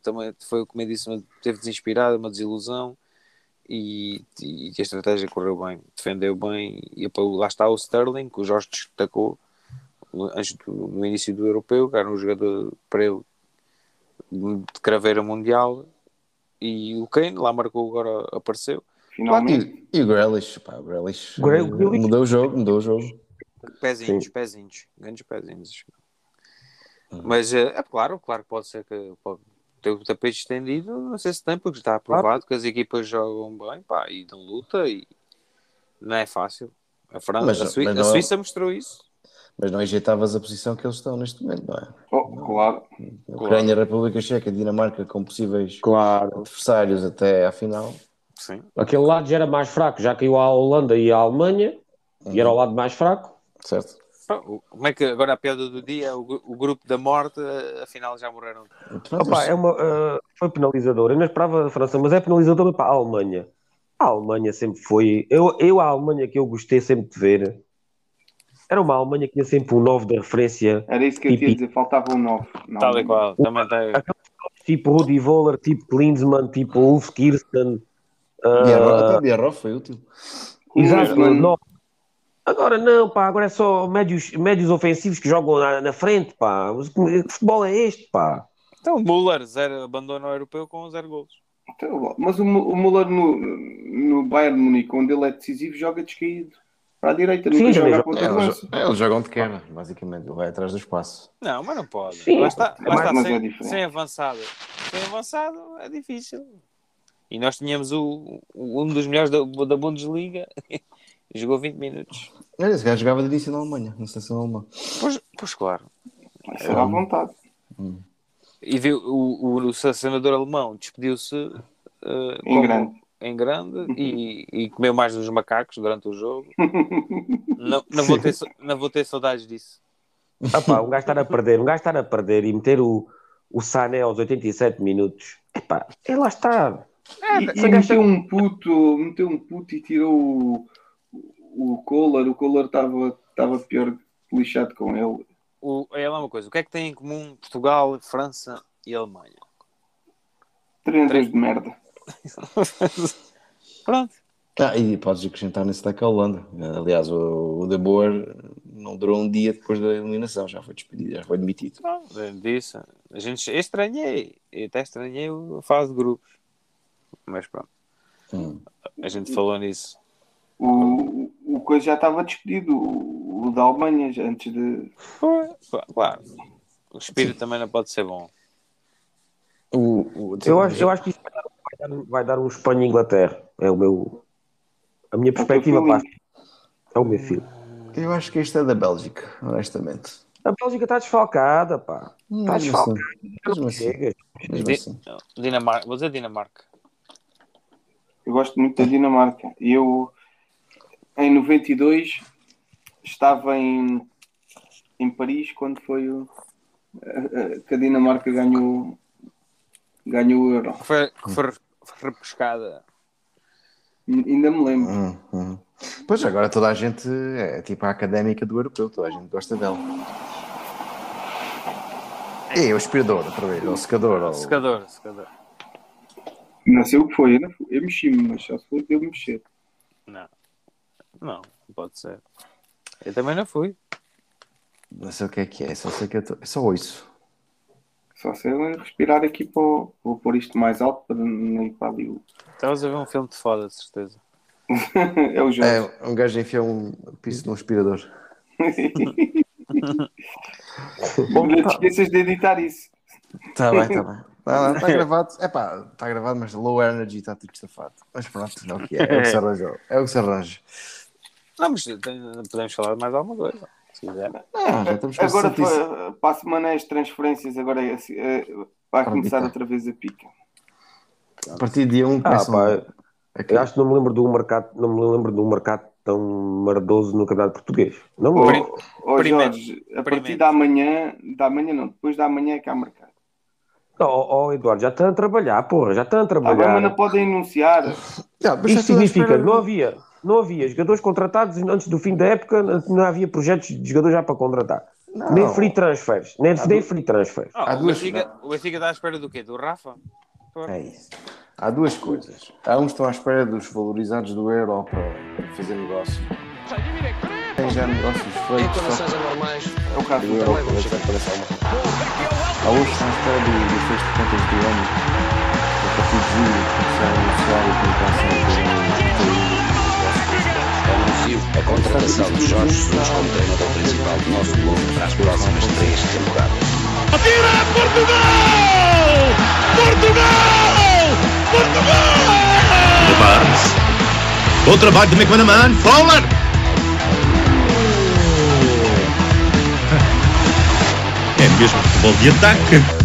S3: também foi, como eu disse, uma- teve desinspirada, uma desilusão. E, e a estratégia correu bem, defendeu bem. E lá está o Sterling, que o Jorge destacou no, antes do- no início do europeu, que era um jogador para ele de craveira mundial. E o Kane lá marcou, agora apareceu.
S4: Finalmente.
S2: E, e o Grealish, pá, o Grealish, eh,
S5: Grealish-
S2: mudou o jogo, mudou o jogo.
S3: Pezinhos, pezinhos, grandes pezinhos. Mas é, é claro, claro que pode ser que pode ter o tapete estendido, não sei se tem, porque está aprovado que as equipas jogam bem pá, e dão luta e não é fácil. A, França,
S2: Mas-
S3: a, Sui-
S2: mas
S3: a
S2: não-
S3: Suíça mostrou isso.
S2: Mas não ajeitavas a posição que eles estão neste momento, não é?
S4: Oh, claro.
S2: A Ucrânia, a República Checa, Dinamarca com possíveis
S5: Claro.
S2: adversários até à final.
S3: Sim.
S5: Aquele lado já era mais fraco, já caiu a Holanda e a Alemanha, e era o lado mais fraco.
S2: Certo?
S3: Então, como é que agora a piada do dia, o, o grupo da morte, afinal já morreram?
S5: Opa, é uma, uh, foi penalizadora. Eu não esperava a França, mas é penalizadora para a Alemanha. A Alemanha sempre foi. Eu, eu a Alemanha que eu gostei sempre de ver. Era uma Alemanha que tinha sempre um 9 de referência.
S4: Era isso que eu tinha dizer, faltava um 9.
S3: Tal e qual. Também tem...
S5: Tipo Rudi Voller, tipo Klinsmann, tipo Ulf Kirsten.
S2: Uh... Eh, Bierhoff foi útil.
S5: Exato, 9 Agora não, pá, agora é só médios, médios ofensivos que jogam na, na frente, pá. Que futebol é este, pá?
S3: Então, Müller, zero, abandona o europeu com zero gols.
S4: Então, Mas o, o Müller no, no Bayern de Munique, onde ele é decisivo, joga descaído para a direita,
S5: Sim,
S4: nunca
S5: também
S4: joga
S5: joga-
S4: para
S2: É,
S4: o
S2: eles, é, eles jogam de quebra, basicamente. Ele vai atrás do espaço.
S3: Não, mas não pode.
S5: Sim,
S3: lá está, lá
S4: mas-
S3: está
S4: mas
S3: sem,
S4: é
S3: sem avançado. Sem avançado é difícil. E nós tínhamos o, o- um dos melhores da, da Bundesliga. Jogou 20 minutos.
S2: Olha, esse gajo jogava de início na Alemanha, na seleção alemã.
S3: Pois, pois claro.
S4: Era à vontade.
S3: E viu o, o, o selecionador alemão despediu-se eh,
S4: Em
S3: como-
S4: grande.
S3: em grande (laughs) e, e comeu mais dos macacos durante o jogo. (laughs) não, não, vou ter, não vou ter saudades disso.
S5: Ah, pá, um gajo estar a perder, um gajo estar a perder e meter o, o Sané aos 87 minutos. Epá, é lá está.
S4: E, e meteu um puto, meteu um puto e tirou o, Kohler. O Kohler estava estava pior que lixado com ele.
S3: O, é lá uma coisa. O que é que têm em comum Portugal, França e Alemanha?
S4: Treinadores de merda. (laughs)
S3: Pronto.
S2: Ah, e podes acrescentar nesse daqui a Holanda. Aliás, o, o De Boer não durou um dia depois da eliminação, já foi despedido, já foi demitido.
S3: Não, disse. A gente, eu estranhei. Eu até estranhei a fase de grupos. Mas pronto.
S2: Hum.
S3: A gente falou nisso.
S4: O, o coisa já estava despedido, o, o da Alemanha, já antes de.
S3: Claro. O espírito também não pode ser bom.
S2: O, o,
S5: Eu acho, eu acho que isso vai dar, vai dar- vai dar um Espanha e Inglaterra. É o meu. A minha perspectiva. É o meu filho.
S2: eu acho que este é da Bélgica, honestamente.
S5: A Bélgica está desfalcada, pá. Está
S2: Mesmo
S5: desfalcada.
S2: assim, mesmo assim, assim.
S3: Dinamarca. Vou dizer Dinamarca.
S4: Eu gosto muito da Dinamarca. E eu, em 92, estava em, em Paris quando foi o, a- que a Dinamarca ganhou, ganhou o Euro.
S3: Que foi, foi repescada.
S4: Ainda me lembro.
S2: Hum, hum. Pois agora toda a gente é tipo a académica do europeu, toda a gente gosta dela. E o aspirador, outra vez, ou o secador. Ou...
S3: Secador, secador.
S4: Não sei o que foi. Eu, não eu mexi-me, mas só se foi eu mexer.
S3: Não. Não, não pode ser. Eu também não fui.
S2: Não sei o que é que é, só sei que eu tô... só isso.
S4: Só sei respirar aqui para o- Vou pôr isto mais alto para não ir para ali. o-
S3: Estavas a ver um filme de foda, de certeza. (laughs)
S4: é o Jorge.
S2: É, um gajo enfia um piso num aspirador. (laughs)
S4: Bom, não te esqueças de editar isso.
S2: Está bem, está bem. Está tá (laughs) gravado. É pá, está gravado, mas low energy está tudo estafado. Mas pronto, é o que é. É o que se arranjou. É o que se arranja.
S3: Não, mas podemos falar de mais alguma coisa. Se quiser.
S2: Não, já estamos com
S4: Agora
S2: 65.
S4: fa- para a semana as transferências, agora é assim, é, vai começar outra vez a pica.
S2: A partir de 1
S5: Ah, pá, eu acho que não me lembro de um mercado, não me lembro de um mercado tão mardoso no campeonato português. Não me
S4: Ó
S5: lembro.
S4: ó,
S3: Primeiro.
S4: Jorge, a partir da manhã, da manhã não, depois da manhã é que há mercado.
S5: Oh, oh, Eduardo, já estão a trabalhar, porra, já estão a
S4: Ah,
S5: trabalhar.
S4: mas não podem anunciar. (laughs)
S2: Estou à
S5: significa
S2: espera
S5: não havia, não havia jogadores contratados antes do fim da época, não havia projetos de jogadores já para contratar.
S2: Não.
S5: Nem free transfers, nem, nem free transfers.
S3: Ah,
S2: Há
S3: o,
S2: duas-
S3: Benfica, o Benfica está à espera do quê? Do Rafa?
S2: É isso. Há duas coisas. Há uns que estão à espera dos valorizados do euro para fazer negócio. Tem já negócios feitos. só
S6: condições anormais,
S4: É o caso
S2: do euro para alguma coisa. Há outros que estão à espera do, do fecho de contas do ano. A partir de julho, começar a anunciar e colocar sempre
S7: Anuncio a contratação de Jorge Jesus como treinador principal do nosso clube para as próximas três temporadas.
S8: Atira Portugal! Portugal! Portugal!
S1: The Barnes. Bom trabalho de McManaman. Fowler. É mesmo futebol de ataque.